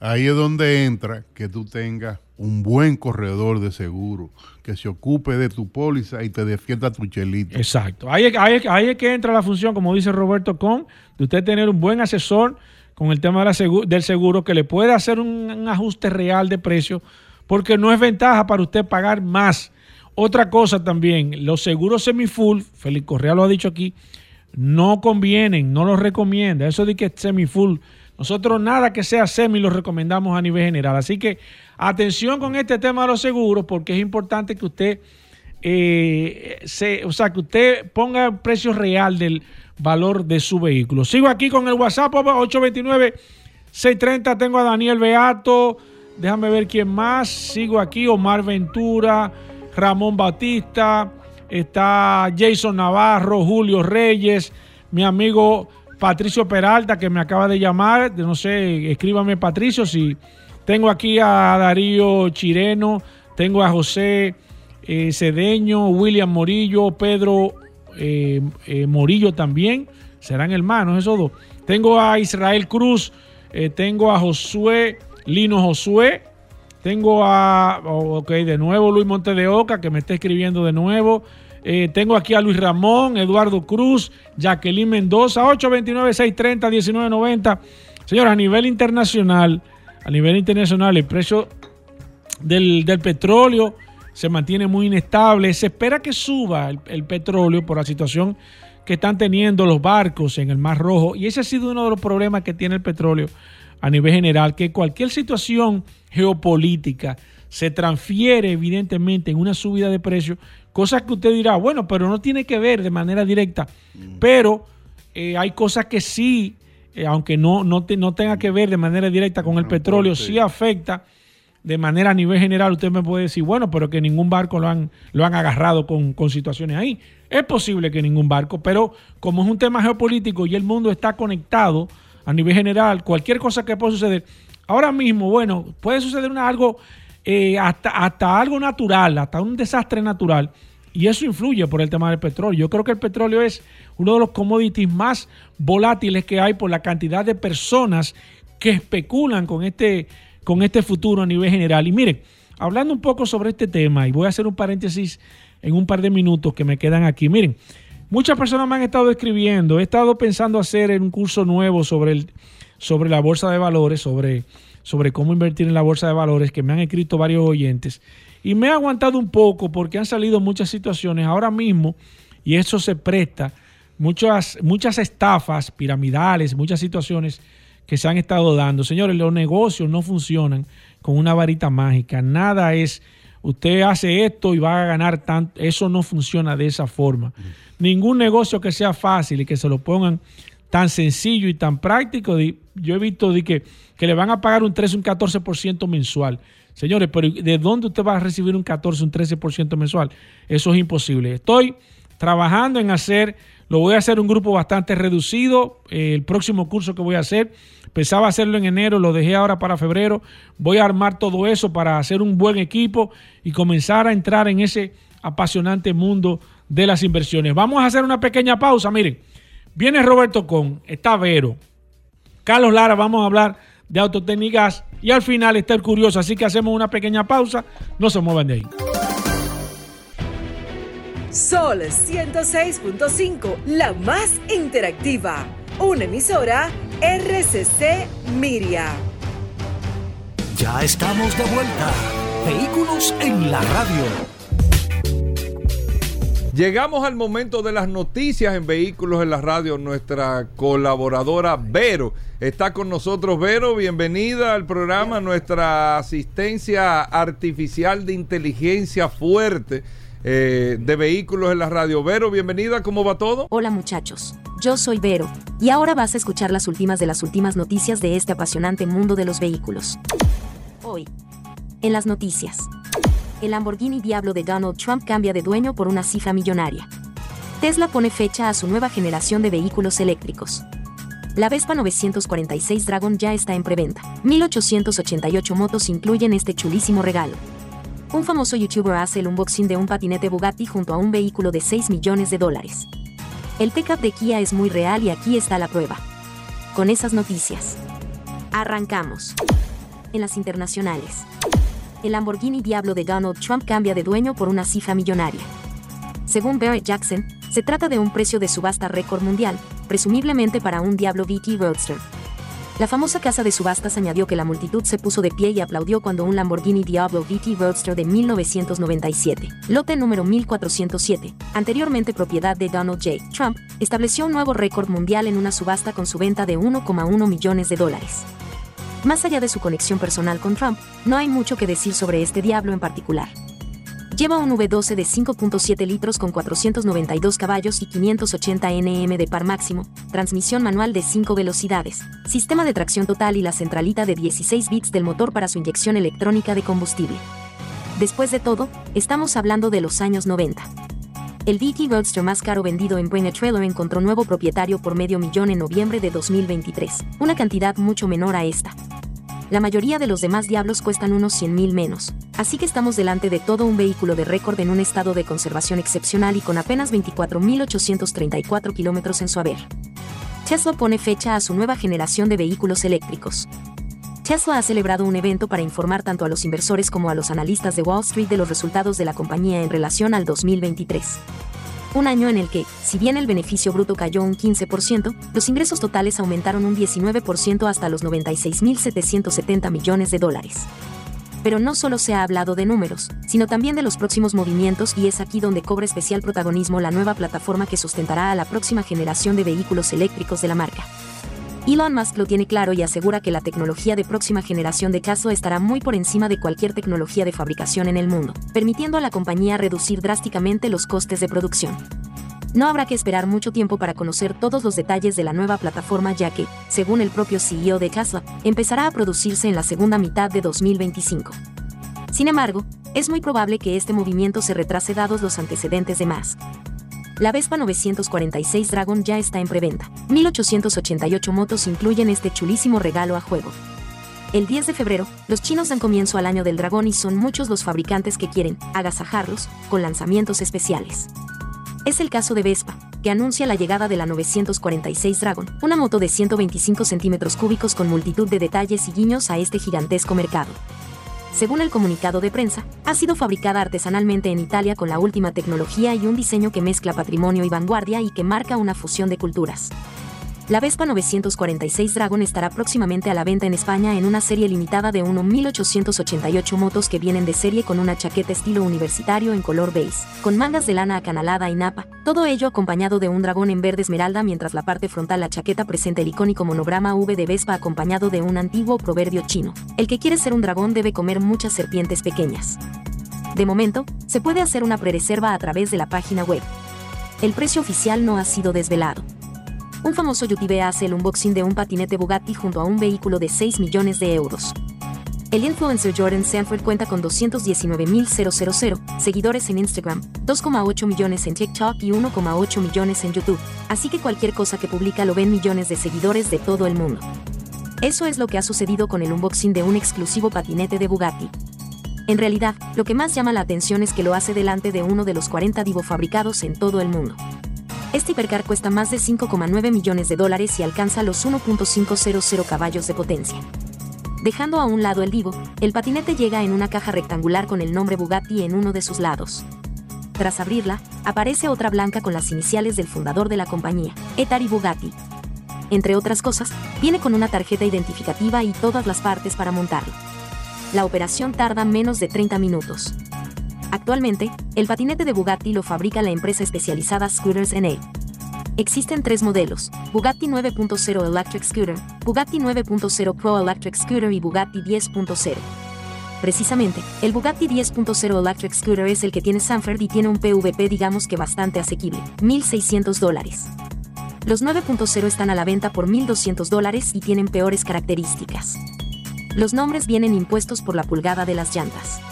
Ahí es donde entra que tú tengas un buen corredor de seguro que se ocupe de tu póliza y te defienda tu chelito. Exacto. Ahí, es- ahí es- ahí es que entra la función, como dice Roberto Con, de usted tener un buen asesor con el tema de la segu- del seguro que le pueda hacer un, un ajuste real de precio, porque no es ventaja para usted pagar más. Otra cosa también, los seguros semifull, Félix Correa lo ha dicho aquí, no convienen, no los recomienda. Eso de que es semifull. Nosotros nada que sea semi lo recomendamos a nivel general. Así que atención con este tema de los seguros, porque es importante que usted eh, se, o sea, que usted ponga el precio real del valor de su vehículo. Sigo aquí con el WhatsApp 829-630. Tengo a Daniel Beato. Déjame ver quién más. Sigo aquí. Omar Ventura, Ramón Batista. Está Jason Navarro, Julio Reyes, mi amigo Patricio Peralta, que me acaba de llamar. No sé, escríbame Patricio si tengo aquí a Darío Chireno, tengo a José eh, Cedeño, William Morillo, Pedro eh, eh, Morillo también. Serán hermanos esos dos. Tengo a Israel Cruz, eh, tengo a Josué, Lino Josué. Tengo a, ok, de nuevo Luis Monte de Oca, que me está escribiendo de nuevo. Eh, tengo aquí a Luis Ramón, Eduardo Cruz, Jacqueline Mendoza, 829-630-1990. Señores, a nivel internacional, a nivel internacional, el precio del, del petróleo se mantiene muy inestable. Se espera que suba el, el petróleo por la situación que están teniendo los barcos en el Mar Rojo. Y ese ha sido uno de los problemas que tiene el petróleo a nivel general, que cualquier situación geopolítica se transfiere evidentemente en una subida de precios, cosas que usted dirá, bueno, pero no tiene que ver de manera directa, pero eh, hay cosas que sí, eh, aunque no, no, te- no tenga que ver de manera directa con el petróleo, sí afecta de manera a nivel general. Usted me puede decir, bueno, pero que ningún barco lo han, lo han agarrado con, con situaciones ahí. Es posible que ningún barco, pero como es un tema geopolítico y el mundo está conectado a nivel general, cualquier cosa que pueda suceder, ahora mismo, bueno, puede suceder algo, eh, hasta, hasta algo natural, hasta un desastre natural, y eso influye por el tema del petróleo. Yo creo que el petróleo es uno de los commodities más volátiles que hay por la cantidad de personas que especulan con este, con este futuro a nivel general. Y miren, hablando un poco sobre este tema, y voy a hacer un paréntesis en un par de minutos que me quedan aquí. Miren, muchas personas me han estado escribiendo, he estado pensando hacer un curso nuevo sobre, el, sobre la bolsa de valores, sobre, sobre cómo invertir en la bolsa de valores, que me han escrito varios oyentes. Y me he aguantado un poco porque han salido muchas situaciones ahora mismo y eso se presta muchas, muchas estafas piramidales, muchas situaciones que se han estado dando. Señores, los negocios no funcionan con una varita mágica. Nada es, usted hace esto y va a ganar tanto. Eso no funciona de esa forma. Ningún negocio que sea fácil y que se lo pongan tan sencillo y tan práctico. Yo he visto que, que le van a pagar un 13, un 14% mensual. Señores, pero ¿de dónde usted va a recibir un 14, un 13% mensual? Eso es imposible. Estoy trabajando en hacer, lo voy a hacer un grupo bastante reducido, eh, el próximo curso que voy a hacer. Pensaba hacerlo en enero, lo dejé ahora para febrero. Voy a armar todo eso para hacer un buen equipo y comenzar a entrar en ese apasionante mundo de las inversiones. Vamos a hacer una pequeña pausa. Miren, viene Roberto Con, está Vero, Carlos Lara, vamos a hablar de autotécnicas y al final está el curioso. Así que hacemos una pequeña pausa. No se muevan de ahí. Sol 106.5, la más interactiva. Una emisora RCC Miria. Ya estamos de vuelta. Vehículos en la radio. Llegamos al momento de las noticias en Vehículos en la Radio. Nuestra colaboradora Vero está con nosotros. Vero, bienvenida al programa. Nuestra asistencia artificial de inteligencia fuerte eh, de Vehículos en la Radio. Vero, bienvenida. ¿Cómo va todo? Hola muchachos. Yo soy Vero. Y ahora vas a escuchar las últimas de las últimas noticias de este apasionante mundo de los vehículos. Hoy. En las noticias el Lamborghini Diablo de Donald Trump cambia de dueño por una cifra millonaria. Tesla pone fecha a su nueva generación de vehículos eléctricos. La Vespa 946 Dragon ya está en preventa. 1888 motos incluyen este chulísimo regalo. Un famoso youtuber hace el unboxing de un patinete Bugatti junto a un vehículo de 6 millones de dólares. El pickup de Kia es muy real y aquí está la prueba. Con esas noticias. Arrancamos. En las internacionales el Lamborghini Diablo de Donald Trump cambia de dueño por una cifra millonaria. Según Barrett Jackson, se trata de un precio de subasta récord mundial, presumiblemente para un Diablo VT Roadster. La famosa casa de subastas añadió que la multitud se puso de pie y aplaudió cuando un Lamborghini Diablo VT Roadster de 1997, lote número 1407, anteriormente propiedad de Donald J. Trump, estableció un nuevo récord mundial en una subasta con su venta de 1,1 millones de dólares. Más allá de su conexión personal con Trump, no hay mucho que decir sobre este diablo en particular. Lleva un V12 de 5.7 litros con 492 caballos y 580 Nm de par máximo, transmisión manual de 5 velocidades, sistema de tracción total y la centralita de 16 bits del motor para su inyección electrónica de combustible. Después de todo, estamos hablando de los años 90. El DT Roadster más caro vendido en Bring Trailer encontró nuevo propietario por medio millón en noviembre de 2023, una cantidad mucho menor a esta. La mayoría de los demás diablos cuestan unos 100 mil menos, así que estamos delante de todo un vehículo de récord en un estado de conservación excepcional y con apenas 24.834 kilómetros en su haber. Tesla pone fecha a su nueva generación de vehículos eléctricos. Tesla ha celebrado un evento para informar tanto a los inversores como a los analistas de Wall Street de los resultados de la compañía en relación al 2023. Un año en el que, si bien el beneficio bruto cayó un 15%, los ingresos totales aumentaron un 19% hasta los 96.770 millones de dólares. Pero no solo se ha hablado de números, sino también de los próximos movimientos y es aquí donde cobra especial protagonismo la nueva plataforma que sustentará a la próxima generación de vehículos eléctricos de la marca. Elon Musk lo tiene claro y asegura que la tecnología de próxima generación de Tesla estará muy por encima de cualquier tecnología de fabricación en el mundo, permitiendo a la compañía reducir drásticamente los costes de producción. No habrá que esperar mucho tiempo para conocer todos los detalles de la nueva plataforma ya que, según el propio CEO de Tesla, empezará a producirse en la segunda mitad de 2025. Sin embargo, es muy probable que este movimiento se retrase dados los antecedentes de Musk. La Vespa 946 Dragon ya está en preventa. 1888 motos incluyen este chulísimo regalo a juego. El 10 de febrero, los chinos dan comienzo al año del dragón y son muchos los fabricantes que quieren agasajarlos con lanzamientos especiales. Es el caso de Vespa, que anuncia la llegada de la 946 Dragon, una moto de 125 centímetros cúbicos con multitud de detalles y guiños a este gigantesco mercado según el comunicado de prensa, ha sido fabricada artesanalmente en Italia con la última tecnología y un diseño que mezcla patrimonio y vanguardia y que marca una fusión de culturas. La Vespa 946 Dragon estará próximamente a la venta en España en una serie limitada de 1.888 motos que vienen de serie con una chaqueta estilo universitario en color beige, con mangas de lana acanalada y napa, todo ello acompañado de un dragón en verde esmeralda mientras la parte frontal la chaqueta presenta el icónico monograma V de Vespa acompañado de un antiguo proverbio chino. El que quiere ser un dragón debe comer muchas serpientes pequeñas. De momento, se puede hacer una prereserva a través de la página web. El precio oficial no ha sido desvelado un famoso youtuber hace el unboxing de un patinete Bugatti junto a un vehículo de 6 millones de euros. El influencer Jordan Sanford cuenta con 219.000 seguidores en Instagram, 2,8 millones en TikTok y 1,8 millones en YouTube, así que cualquier cosa que publica lo ven millones de seguidores de todo el mundo. Eso es lo que ha sucedido con el unboxing de un exclusivo patinete de Bugatti. En realidad, lo que más llama la atención es que lo hace delante de uno de los 40 Divo fabricados en todo el mundo. Este hipercar cuesta más de 5,9 millones de dólares y alcanza los 1.500 caballos de potencia. Dejando a un lado el Divo, el patinete llega en una caja rectangular con el nombre Bugatti en uno de sus lados. Tras abrirla, aparece otra blanca con las iniciales del fundador de la compañía, Etari Bugatti. Entre otras cosas, viene con una tarjeta identificativa y todas las partes para montarlo. La operación tarda menos de 30 minutos. Actualmente, el patinete de Bugatti lo fabrica la empresa especializada Scooters NA. Existen tres modelos, Bugatti 9.0 Electric Scooter, Bugatti 9.0 Pro Electric Scooter y Bugatti 10.0. Precisamente, el Bugatti 10.0 Electric Scooter es el que tiene Sanford y tiene un PVP digamos que bastante asequible, 1.600 dólares. Los 9.0 están a la venta por 1.200 dólares y tienen peores características. Los nombres vienen impuestos por la pulgada de las llantas.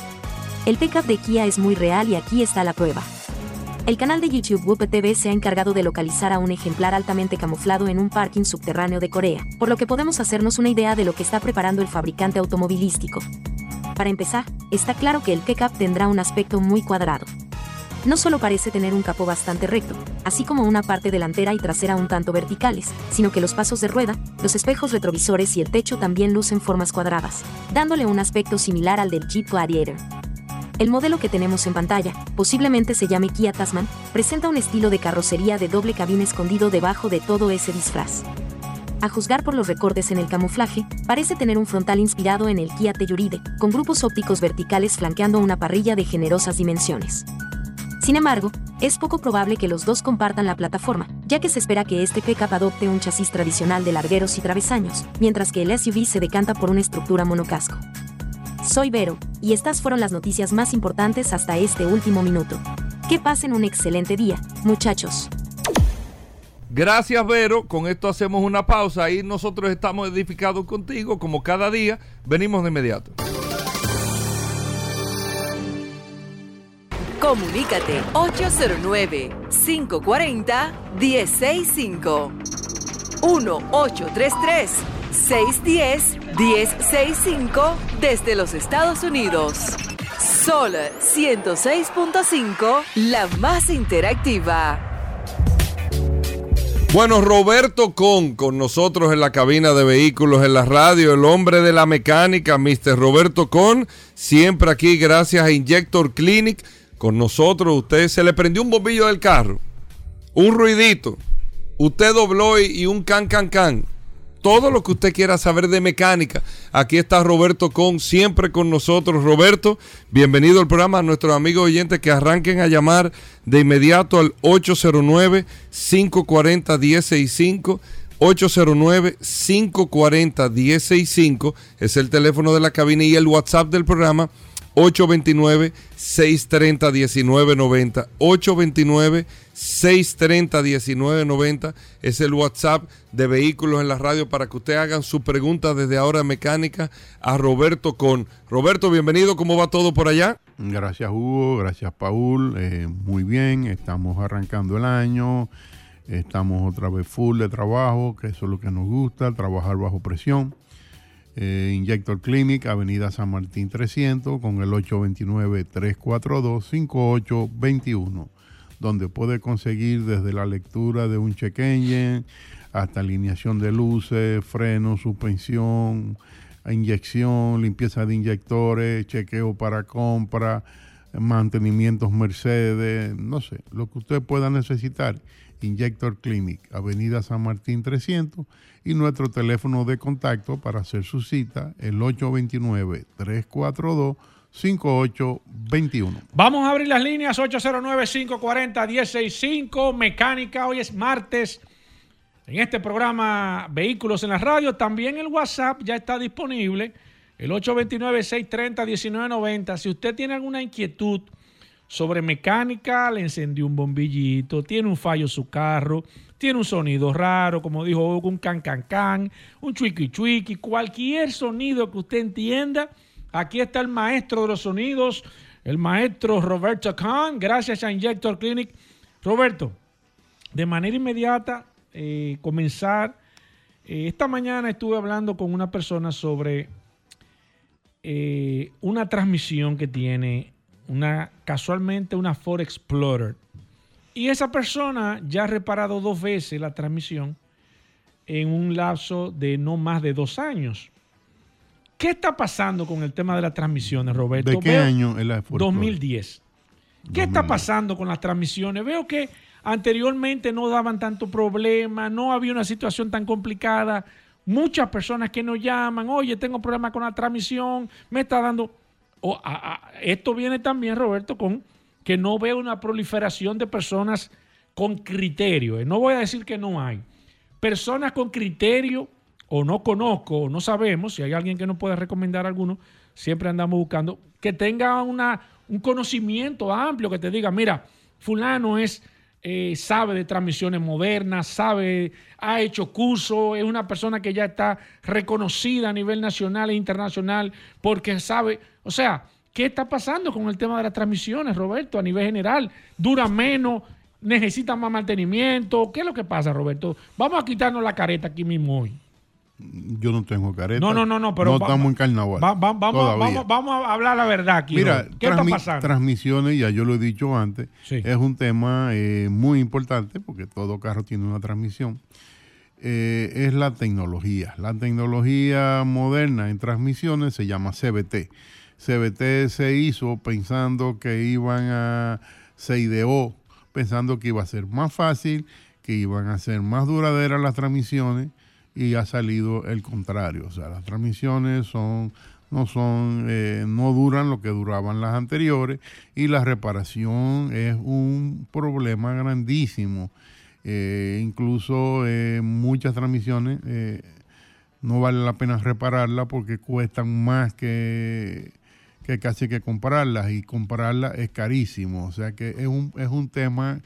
El pickup de Kia es muy real y aquí está la prueba. El canal de YouTube Whoop TV se ha encargado de localizar a un ejemplar altamente camuflado en un parking subterráneo de Corea, por lo que podemos hacernos una idea de lo que está preparando el fabricante automovilístico. Para empezar, está claro que el pickup tendrá un aspecto muy cuadrado. No solo parece tener un capó bastante recto, así como una parte delantera y trasera un tanto verticales, sino que los pasos de rueda, los espejos retrovisores y el techo también lucen formas cuadradas, dándole un aspecto similar al del Jeep Gladiator. El modelo que tenemos en pantalla, posiblemente se llame Kia Tasman, presenta un estilo de carrocería de doble cabina escondido debajo de todo ese disfraz. A juzgar por los recortes en el camuflaje, parece tener un frontal inspirado en el Kia Telluride, con grupos ópticos verticales flanqueando una parrilla de generosas dimensiones. Sin embargo, es poco probable que los dos compartan la plataforma, ya que se espera que este pickup adopte un chasis tradicional de largueros y travesaños, mientras que el SUV se decanta por una estructura monocasco. Soy Vero, y estas fueron las noticias más importantes hasta este último minuto. Que pasen un excelente día, muchachos. Gracias, Vero. Con esto hacemos una pausa y nosotros estamos edificados contigo, como cada día. Venimos de inmediato. Comunícate 809-540-1065. 1-833-610-1065 desde los Estados Unidos. Sol 106.5, la más interactiva. Bueno, Roberto Con, con nosotros en la cabina de vehículos en la radio, el hombre de la mecánica, Mr. Roberto Con, siempre aquí gracias a Injector Clinic, con nosotros. Usted se le prendió un bombillo del carro, un ruidito, usted dobló y un can, can, can. Todo lo que usted quiera saber de mecánica. Aquí está Roberto Con, siempre con nosotros. Roberto, bienvenido al programa. A nuestros amigos oyentes que arranquen a llamar de inmediato al 809-540-1065. 809-540-1065 es el teléfono de la cabina y el WhatsApp del programa 829-630-1990. 829-630-1990 es el WhatsApp de Vehículos en la Radio para que usted hagan su pregunta desde ahora mecánica a Roberto Con. Roberto, bienvenido, ¿cómo va todo por allá? Gracias Hugo, gracias Paul, eh, muy bien, estamos arrancando el año, estamos otra vez full de trabajo, que eso es lo que nos gusta, trabajar bajo presión. Eh, Injector Clinic, Avenida San Martín 300, con el 829-342-5821, donde puede conseguir desde la lectura de un check engine hasta alineación de luces, freno, suspensión, inyección, limpieza de inyectores, chequeo para compra, mantenimientos Mercedes, no sé, lo que usted pueda necesitar. Injector Clinic, Avenida San Martín 300 y nuestro teléfono de contacto para hacer su cita, el 829-342-5821. Vamos a abrir las líneas 809-540-165. Mecánica, hoy es martes. En este programa Vehículos en la Radio, también el WhatsApp ya está disponible, el 829-630-1990. Si usted tiene alguna inquietud sobre mecánica, le encendió un bombillito, tiene un fallo su carro, tiene un sonido raro, como dijo un can can can, un chuiqui chuiqui, cualquier sonido que usted entienda, aquí está el maestro de los sonidos, el maestro Roberto Khan, gracias a Injector Clinic. Roberto, de manera inmediata, eh, comenzar, eh, esta mañana estuve hablando con una persona sobre eh, una transmisión que tiene una casualmente una Ford Explorer. Y esa persona ya ha reparado dos veces la transmisión en un lapso de no más de dos años. ¿Qué está pasando con el tema de las transmisiones, Roberto? ¿De qué Veo- año es la Ford 2010. ¿Qué está pasando con las transmisiones? Veo que anteriormente no daban tanto problema, no había una situación tan complicada. Muchas personas que nos llaman, oye, tengo problemas con la transmisión, me está dando... esto viene también, Roberto, con que no veo una proliferación de personas con criterio. Eh, No voy a decir que no hay. Personas con criterio, o no conozco, o no sabemos, si hay alguien que nos pueda recomendar alguno, siempre andamos buscando, que tenga una, un conocimiento amplio, que te diga, mira, fulano es, eh, sabe de transmisiones modernas, sabe, ha hecho curso, es una persona que ya está reconocida a nivel nacional e internacional porque sabe, o sea, ¿qué está pasando con el tema de las transmisiones, Roberto, a nivel general? ¿Dura menos? ¿Necesita más mantenimiento? ¿Qué es lo que pasa, Roberto? Vamos a quitarnos la careta aquí mismo hoy. Yo no tengo careta. No, no, no, no, pero No estamos en carnaval. Va- va- vamos, todavía. vamos, vamos a hablar la verdad aquí. Mira. ¿qué está pasando? transmisiones, ya yo lo he dicho antes, Sí. es un tema eh, muy importante porque todo carro tiene una transmisión. Eh, es la tecnología. La tecnología moderna en transmisiones se llama CBT. CBT se hizo pensando que iban a, se ideó pensando que iba a ser más fácil, que iban a ser más duraderas las transmisiones y ha salido el contrario. O sea, las transmisiones son no son eh, no duran lo que duraban las anteriores y la reparación es un problema grandísimo. Eh, incluso eh, muchas transmisiones no vale la pena repararlas porque cuestan más que, que casi que comprarlas y comprarlas es carísimo. O sea que es un, es un tema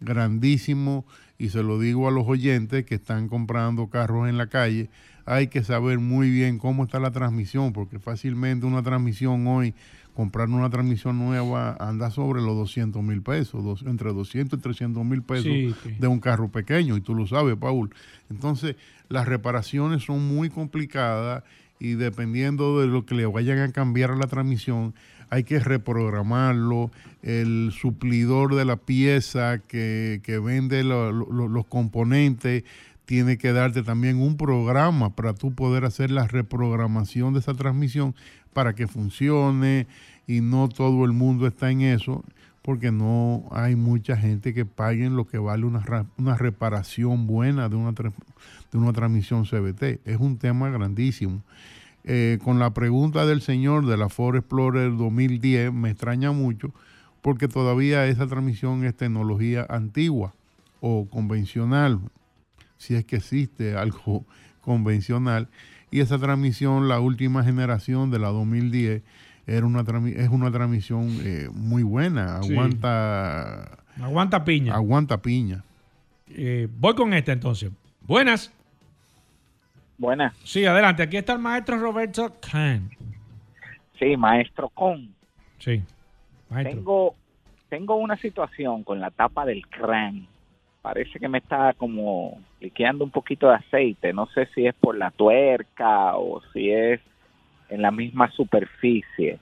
grandísimo y se lo digo a los oyentes que están comprando carros en la calle. Hay que saber muy bien cómo está la transmisión porque fácilmente una transmisión hoy, comprar una transmisión nueva anda sobre los 200 mil pesos, dos- entre 200 y 300 mil pesos Sí, sí. de un carro pequeño y tú lo sabes, Paul. Entonces, las reparaciones son muy complicadas y dependiendo de lo que le vayan a cambiar a la transmisión, hay que reprogramarlo. El suplidor de la pieza que, que vende lo- lo- los componentes tiene que darte también un programa para tú poder hacer la reprogramación de esa transmisión para que funcione y no todo el mundo está en eso porque no hay mucha gente que paguen lo que vale una, una reparación buena de una, de una transmisión CBT. Es un tema grandísimo. Eh, con la pregunta del señor de la Ford Explorer 2010 me extraña mucho porque todavía esa transmisión es tecnología antigua o convencional, si es que existe algo [LAUGHS] convencional. Y esa transmisión, la última generación de la 2010, era una es una transmisión eh, muy buena, Sí. aguanta, Aguanta piña. aguanta piña. Eh, voy con esta entonces. Buenas. Buenas. Sí, adelante. Aquí está el maestro Roberto Khan. Sí, maestro Con. Sí. Maestro. Tengo, tengo una situación con la tapa del crán. Parece que me está como liqueando un poquito de aceite. No sé si es por la tuerca o si es en la misma superficie.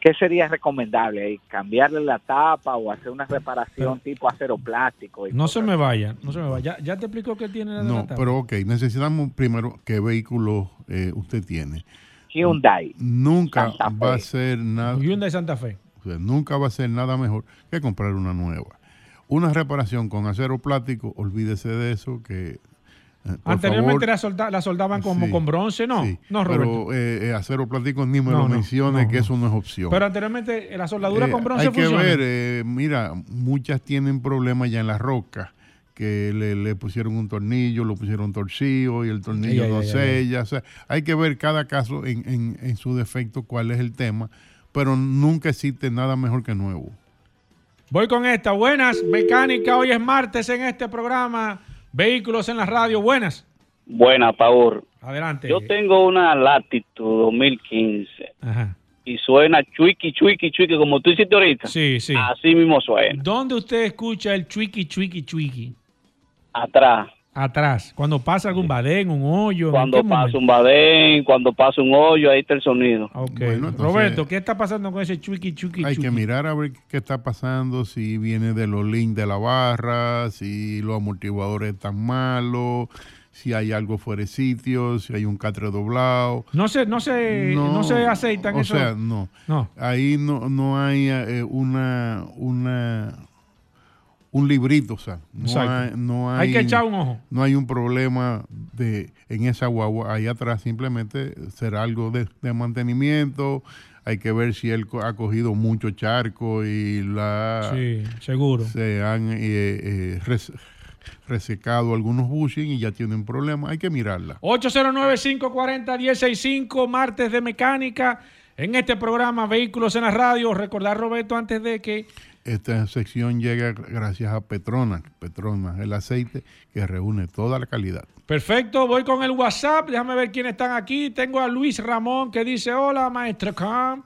¿Qué sería recomendable? ¿Cambiarle la tapa o hacer una reparación tipo acero plástico? y No se me vaya, no se me vaya. Ya, ya te explico qué tiene la de la No, tapa. pero ok, necesitamos primero qué vehículo eh, usted tiene. Hyundai. Nunca Santa Fe. va a ser nada. Hyundai Santa Fe. O sea, nunca va a ser nada mejor que comprar una nueva. Una reparación con acero plástico, olvídese de eso, que por Anteriormente la, solda- la soldaban como Sí. con bronce, no. sí, no, Roberto. pero eh, eh, acero plástico ni me No, lo no, mencione, no, que eso no es opción. Pero anteriormente eh, la soldadura Eh, con bronce Hay que funciona. ver, eh, mira, muchas tienen problemas ya en las rocas, que le, le pusieron un tornillo, lo pusieron torcido y el tornillo no sella. O sea, hay que ver cada caso en, en- en su defecto cuál es el tema, pero nunca existe nada mejor que nuevo. Voy con esta. Buenas, mecánica. Hoy es martes en este programa. Vehículos en la radio. Buenas. Buena, Paul. Adelante. Yo tengo una Latitude 2015 Ajá. y suena chuiqui, chuiqui, chuiqui, como tú hiciste ahorita. Sí, sí. Así mismo suena. ¿Dónde usted escucha el chuiqui, chuiqui, chuiqui? Atrás. Atrás. Cuando pasa algún badén, un hoyo. ¿en Cuando pasa momento? un badén, cuando pasa un hoyo, ahí está el sonido. Ok. Bueno, entonces- Roberto, ¿qué está pasando con ese chuiqui, chuiqui, Hay que mirar a ver qué está pasando, si viene de los links de la barra, si los amortiguadores están malos, si hay algo fuera de sitio, si hay un catre doblado. No se, no se, no, se aceitan o eso. sea, no. No. Ahí no, no hay eh, una, una, un librito, o sea, no hay, no Hay hay, que echar un ojo. No hay un problema de en esa guagua. Ahí atrás simplemente será algo de, de mantenimiento. Hay que ver si él ha cogido mucho charco y la Sí, seguro. se han eh, eh, res- resecado algunos bushings y ya tienen problemas. Hay que mirarla. 809-540-165, martes de mecánica. En este programa, Vehículos en la Radio. Recordar, Roberto, antes de que Esta sección llega gracias a Petronas. Petronas, el aceite que reúne toda la calidad. Perfecto, voy con el WhatsApp. Déjame ver quiénes están aquí. Tengo a Luis Ramón que dice: Hola, maestro Cam.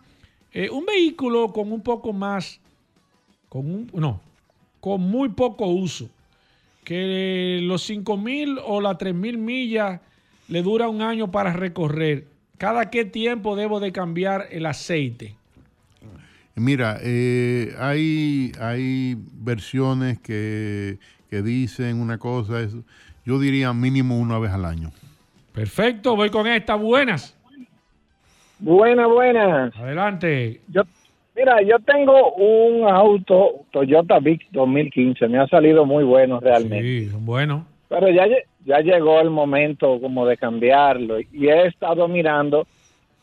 Eh, un vehículo con un poco más, con un, no, con muy poco uso. Que los 5000 o las 3000 millas le dura un año para recorrer. ¿Cada qué tiempo debo de cambiar el aceite? Mira, eh, hay, hay versiones que, que dicen una cosa, es- yo diría mínimo una vez al año. Perfecto, voy con esta. Buenas. Buenas, buenas. Adelante. Yo, mira, yo tengo un auto Toyota Vic 2015, me ha salido muy bueno realmente. Sí, son buenos. Pero ya, ya llegó el momento como de cambiarlo y he estado mirando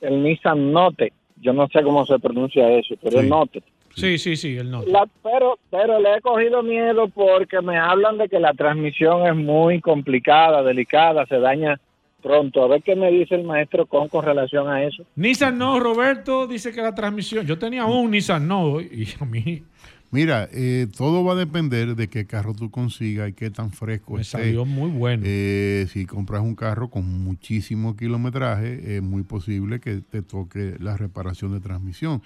el Nissan Note. Yo no sé cómo se pronuncia eso, pero Sí. el Note. Sí, sí, sí, el no. La- pero, pero le he cogido miedo porque me hablan de que la transmisión es muy complicada, delicada, se daña pronto. A ver qué me dice el maestro con, con relación a eso. Nissan no, Roberto dice que la transmisión. Yo tenía un Nissan no y [LAUGHS] a mí Mira, eh, todo va a depender de qué carro tú consigas y qué tan fresco me esté. salió muy bueno. Eh, si compras un carro con muchísimo kilometraje, es muy posible que te toque la reparación de transmisión.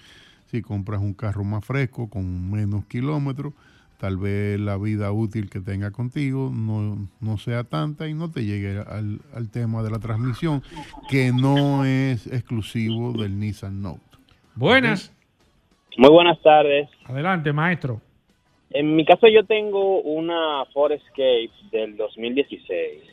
Si compras un carro más fresco, con menos kilómetros, tal vez la vida útil que tenga contigo no, no sea tanta y no te llegue al, al tema de la transmisión, que no es exclusivo del Nissan Note. Buenas. Muy buenas tardes. Adelante, maestro. En mi caso yo tengo una Ford Escape del 2016.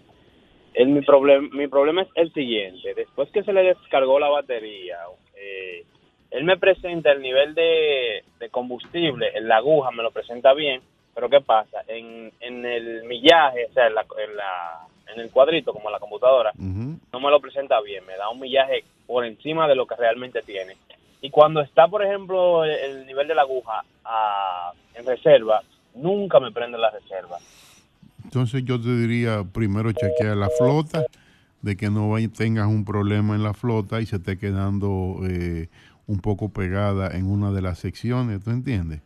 El, mi, problem- mi problema es el siguiente. Después que se le descargó la batería, eh, él me presenta el nivel de, de combustible, en la aguja me lo presenta bien, pero ¿qué pasa? En, en el millaje, o sea, en, la, en, la- en el cuadrito, como la computadora, no me lo presenta bien, me da un millaje por encima de lo que realmente tiene. Y cuando está, por ejemplo, el, el nivel de la aguja ah, en reserva, nunca me prende la reserva. Entonces yo te diría, primero chequear la flota, de que no vay- tengas un problema en la flota y se esté quedando eh, un poco pegada en una de las secciones, ¿tú entiendes?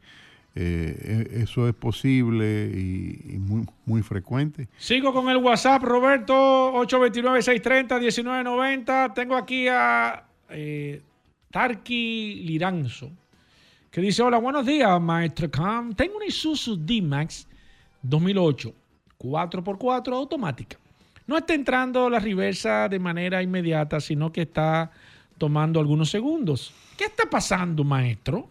Eh, e- eso es posible y, y muy, muy frecuente. Sigo con el WhatsApp, Roberto, 829-630-1990. Tengo aquí a eh, Tarki Liranzo, que dice, hola, buenos días, maestro Cam. Tengo una Isuzu D-Max 2008, 4x4 automática. No está entrando la reversa de manera inmediata, sino que está tomando algunos segundos. ¿Qué está pasando, maestro?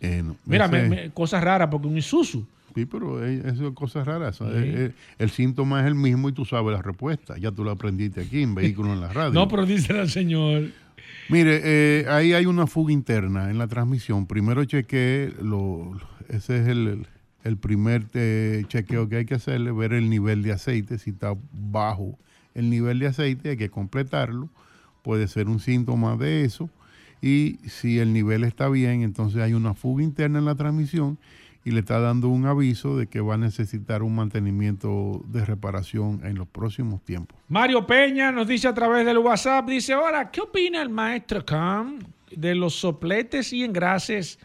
Eh, no, Mira, ese- me- me- cosas raras, porque un Isuzu. Sí, pero eso es cosas raras. Sí. El síntoma es el mismo y tú sabes la respuesta. Ya tú lo aprendiste aquí en Vehículos en la [LAUGHS] Radio. No, pero dice el señor Mire, eh, ahí hay una fuga interna en la transmisión. Primero chequeé, lo, ese es el, el primer eh, chequeo que hay que hacerle, ver el nivel de aceite. Si está bajo el nivel de aceite, hay que completarlo. Puede ser un síntoma de eso. Y si el nivel está bien, entonces hay una fuga interna en la transmisión y le está dando un aviso de que va a necesitar un mantenimiento de reparación en los próximos tiempos. Mario Peña nos dice a través del WhatsApp, dice, ahora, ¿qué opina el maestro Cam de los sopletes y engrases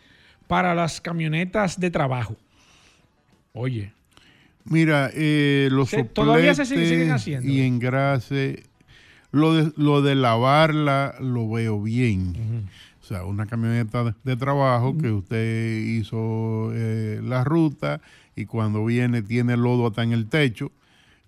para las camionetas de trabajo? Oye. Mira, eh, los Se- todavía se sopletes siguen haciendo. y engrase, lo de, lo de lavarla lo veo bien. O sea, una camioneta de, de trabajo que usted hizo eh, la ruta y cuando viene tiene lodo hasta en el techo.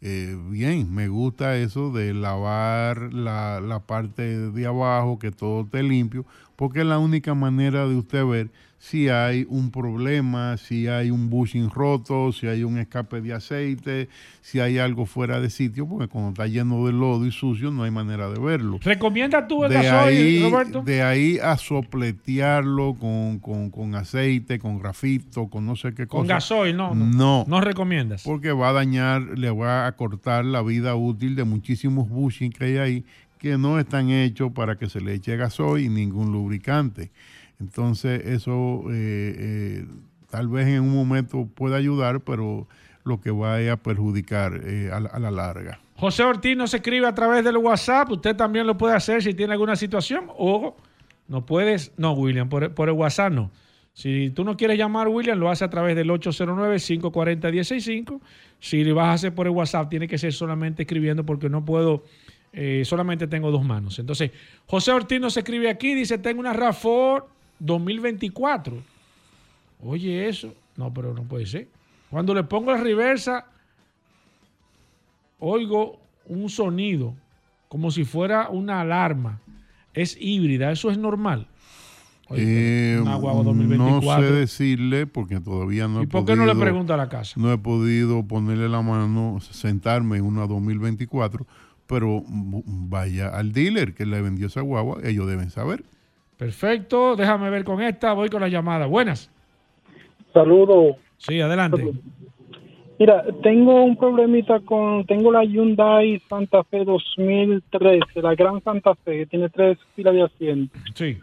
eh, bien, me gusta eso de lavar la, la parte de abajo, que todo esté limpio, porque es la única manera de usted ver si hay un problema, si hay un bushing roto, si hay un escape de aceite, si hay algo fuera de sitio, porque cuando está lleno de lodo y sucio no hay manera de verlo. ¿Recomienda tú el De gasoil, ahí, Roberto? de ahí a sopletearlo con, con- con aceite, con grafito, con no sé qué cosa. Con gasoil, no, no. No. No recomiendas. Porque va a dañar, le va a cortar la vida útil de muchísimos bushing que hay ahí que no están hechos para que se le eche gasoil y ningún lubricante. Entonces eso eh, eh, tal vez en un momento pueda ayudar, pero lo que va es a perjudicar eh, a, la- larga. José Ortiz nos escribe a través del WhatsApp. Usted también lo puede hacer si tiene alguna situación. O no puedes. No, William, por, por el WhatsApp no. Si tú no quieres llamar, William, lo hace a través del 809-540-165. Si lo vas a hacer por el WhatsApp, tiene que ser solamente escribiendo porque no puedo. eh, solamente tengo dos manos. Entonces, José Ortiz nos escribe aquí. Dice: Tengo una RAFOR 2024. Oye, eso. No, pero no puede ser. Cuando le pongo la reversa, oigo un sonido como si fuera una alarma. Es híbrida, eso es normal. Oye, Eh, guagua no 2024. sé decirle porque todavía no he ¿Y por qué no le pregunta a la casa? No he podido ponerle la mano, sentarme en una 2024, pero vaya al dealer que le vendió esa guagua, ellos deben saber. Perfecto, déjame ver con esta, voy con la llamada. Buenas. Saludos. Sí, adelante. Mira, tengo un problemita con, tengo la Hyundai Santa Fe 2013, la Gran Santa Fe, que tiene tres filas de asientos. Sí.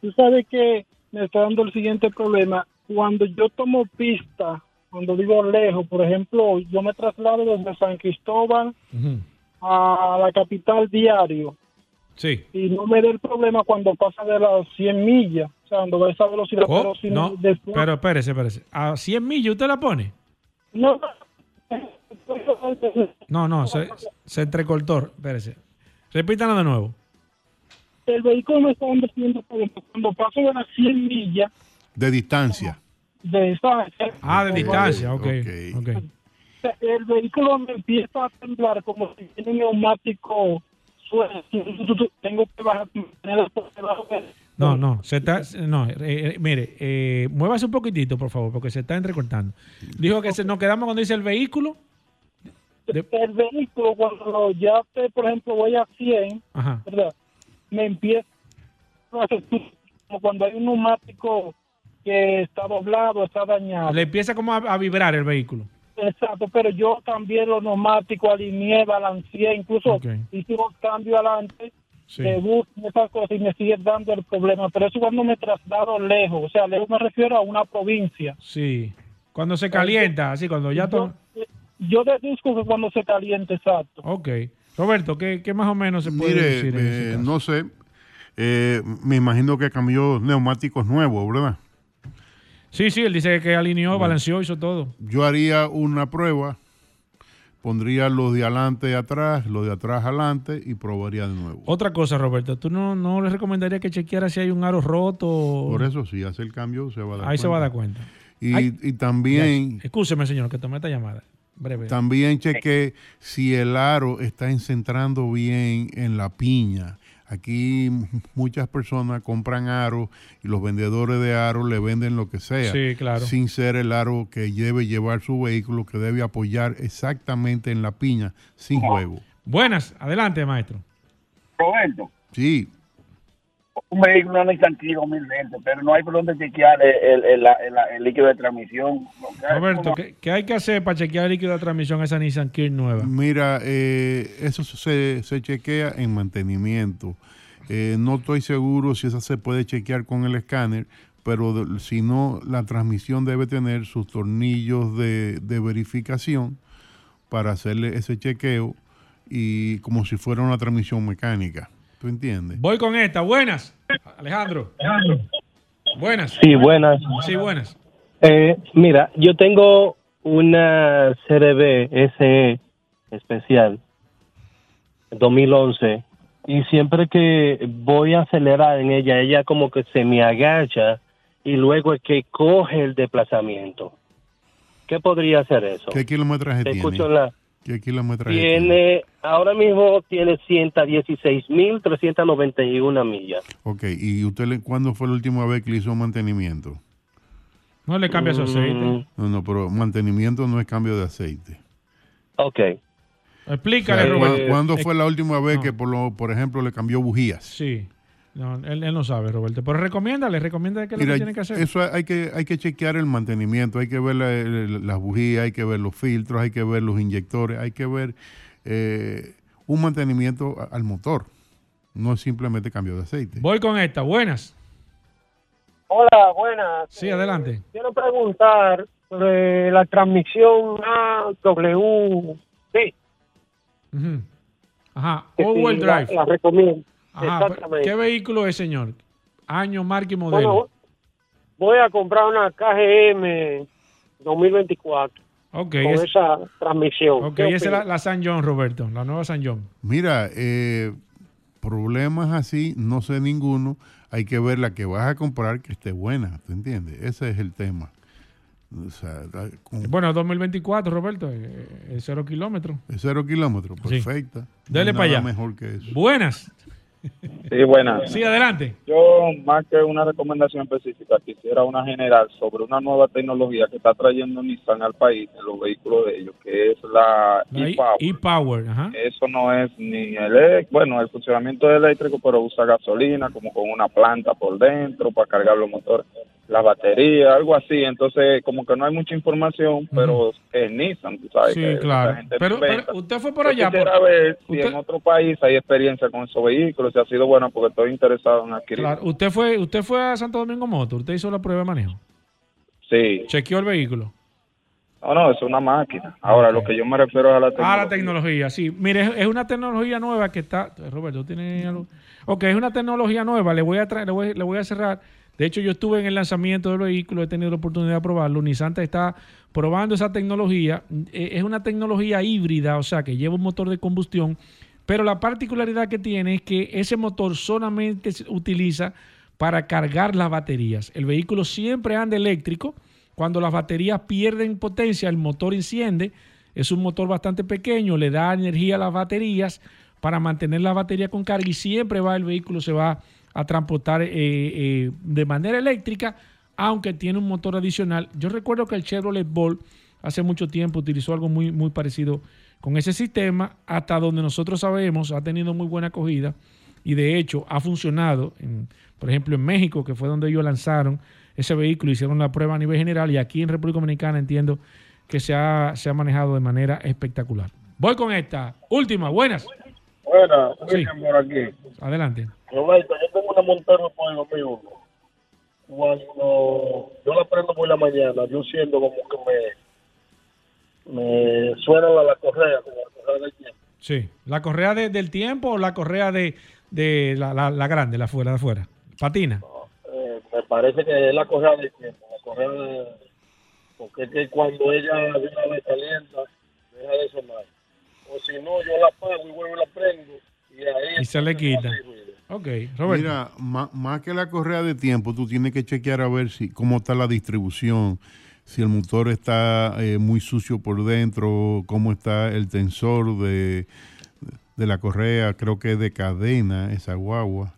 Tú sabes que me está dando el siguiente problema. Cuando yo tomo pista, cuando vivo lejos, por ejemplo, yo me traslado desde San Cristóbal a la capital diario Sí. y no me da el problema cuando pasa de las 100 millas, o sea, cuando va a esa velocidad. Oh, pero si no, después- pero espérese, espérese. ¿A 100 millas usted la pone? no, No, no, se, se entrecortó. Espérese. Repítalo de nuevo. el vehículo me está dando cierto problema. Cuando paso de las 100 millas De distancia. de esa... Ah, de distancia, ok. ok. El vehículo me empieza a temblar como si tiene un neumático. Tengo No, no, se está, no, eh, eh, mire, eh, muévase un poquitito, por favor, porque se está entrecortando. Dijo que se, nos quedamos cuando dice el vehículo. El vehículo, cuando ya, te, por ejemplo, voy a 100, Ajá. ¿verdad? Me empieza como cuando hay un neumático que está doblado, está dañado. Le empieza como a, a vibrar el vehículo. Exacto, pero yo también los neumáticos alineé, balanceé, incluso Ok. hicimos cambio adelante Sí. de bus y esas cosas y me sigue dando el problema. Pero eso cuando me traslado lejos, o sea, lejos me refiero a una provincia. Sí. Cuando se calienta, así, cuando ya todo. Yo deduzco que cuando se caliente, exacto. Ok. Roberto, ¿qué, qué más o menos se puede Mire, decir en ese eh, caso? no sé, eh, me imagino que cambió neumáticos nuevos, ¿verdad? Sí, sí, él dice que alineó, balanceó, hizo todo. Yo haría una prueba, pondría los de adelante atrás, los de atrás adelante y probaría de nuevo. Otra cosa, Roberto, ¿tú no, no le recomendaría que chequeara si hay un aro roto? Por eso, si hace el cambio, se va a dar Ahí cuenta. se va a dar cuenta. Y, Ay, y también... Escúcheme, señor, que tomé esta llamada. Breve. También chequé si el aro está encentrando bien en la piña. Aquí [LAUGHS] muchas personas compran aros y los vendedores de aros le venden lo que sea. Sí, claro. Sin ser el aro que debe llevar su vehículo, que debe apoyar exactamente en la piña, sin juego. Buenas, adelante, maestro. Roberto, Sí, un vehículo no Nissan Key 2020, pero no hay por dónde chequear el, el, el- líquido de transmisión. Lo que hay es Roberto, ¿qué, qué hay que hacer para chequear el líquido de transmisión a esa Nissan Kill nueva? Mira, eh, eso se, se chequea en mantenimiento. Eh, no estoy seguro si esa se puede chequear con el escáner, pero si no, la transmisión debe tener sus tornillos de, de verificación para hacerle ese chequeo y como si fuera una transmisión mecánica. ¿Tú entiendes? Voy con esta. Buenas. Alejandro. Buenas. Sí, buenas. Sí, buenas. Eh, mira, yo tengo una CRB SE especial 2011 y siempre que voy a acelerar en ella, ella como que se me agacha y luego es que coge el desplazamiento. ¿Qué podría hacer eso? ¿Qué kilometraje Te tiene? escucho la- ¿Qué kilometraje tiene? Tiene, ahora mismo tiene 116.391 millas. Ok, ¿y usted le, cuándo fue la última vez que le hizo mantenimiento? No le cambia su aceite. No, no, pero mantenimiento no es cambio de aceite. Ok. Explícale, O sea, ¿cuá- Roberto. ¿Cuándo Eh, fue la última vez no. que, por, lo, por ejemplo, le cambió bujías? Sí. No, él, él no sabe, Roberto. Pero recomiéndale, recomienda que lo Mira, que tiene que hacer. eso hay que, hay que chequear el mantenimiento, hay que ver la- las bujías, hay que ver los filtros, hay que ver los inyectores, hay que ver eh, un mantenimiento al motor. No es simplemente cambio de aceite. Voy con esta. Buenas. Hola, buenas. Sí, adelante. Quiero preguntar sobre la transmisión AWD. Ujú. Ajá. que All-wheel si la- drive. La, recomiendo. Ajá, Exactamente. ¿Qué vehículo es, señor? Año, marca y modelo. Bueno, voy a comprar una KGM 2024 ok, con es- esa transmisión. ok, ¿Qué esa es la, San John, Roberto. La nueva San John. Mira, eh, problemas así, no sé ninguno. Hay que ver la que vas a comprar que esté buena, ¿te entiendes? Ese es el tema. O sea, con- Bueno, 2024, Roberto. eh, eh, cero kilómetros. es cero kilómetros, Sí. perfecta. No Dele para allá. mejor que eso. Buenas. Sí, buenas. Sí, adelante. Yo, más que una recomendación específica, quisiera una general sobre una nueva tecnología que está trayendo Nissan al país en los vehículos de ellos, que es la La e- e-Power. E-Power. Ajá. Eso no es ni el, bueno, el funcionamiento es eléctrico, pero usa gasolina como con una planta por dentro para cargar los motores, la batería, algo así. Entonces, como que no hay mucha información, pero es Nissan, tú sabes. Sí, que claro. gente Pero, usted fue por Yo allá. quisiera por- ver si usted- en otro país hay experiencia con esos vehículos, si ha sido buena, porque estoy interesado en adquirir. Claro, usted fue, usted fue a Santo Domingo Motor, usted hizo la prueba de manejo. Sí. Chequeó el vehículo. No, no, es una máquina. Ahora, lo que yo me refiero es a la Ah, tecnología. la tecnología, sí. Mire, es, es una tecnología nueva que está. Roberto, ¿tiene algo? Ok, es una tecnología nueva. Le voy a traer, le voy, le voy a cerrar. De hecho, yo estuve en el lanzamiento del vehículo, he tenido la oportunidad de probarlo. Nissan está probando esa tecnología. Eh, Es una tecnología híbrida, o sea, que lleva un motor de combustión. Pero la particularidad que tiene es que ese motor solamente se utiliza para cargar las baterías. El vehículo siempre anda eléctrico. Cuando las baterías pierden potencia, el motor enciende. Es un motor bastante pequeño, le da energía a las baterías para mantener la batería con carga y siempre va el vehículo se va a transportar eh, eh, de manera eléctrica, aunque tiene un motor adicional. Yo recuerdo que el Chevrolet Bolt hace mucho tiempo utilizó algo muy, muy parecido con ese sistema, hasta donde nosotros sabemos, ha tenido muy buena acogida y de hecho ha funcionado, en- por ejemplo en México, que fue donde ellos lanzaron ese vehículo, hicieron la prueba a nivel general y aquí en República Dominicana entiendo que se ha, se ha manejado de manera espectacular. Voy con esta. Última, buenas. Buenas, Sí. Por aquí. Adelante. Roberto, yo tengo una Montero por el 2001. Cuando yo la prendo por la mañana, yo siento como que me, me suena la, la correa, como la correa del tiempo. Sí. ¿La correa de- del tiempo o la correa de, de la, la- la grande, la afuera, de afuera? Patina. Eh, me parece que es la correa del tiempo, la correa de... Porque es que cuando ella de una vez calienta, deja de sonar. O si no, yo la apago y vuelvo y la prendo. Y ahí Y se le quita. Ok, Roberto. Mira, má- más que la correa de tiempo, tú tienes que chequear a ver si cómo está la distribución, si el motor está eh, muy sucio por dentro, cómo está el tensor de, de la correa, creo que es de cadena, esa guagua.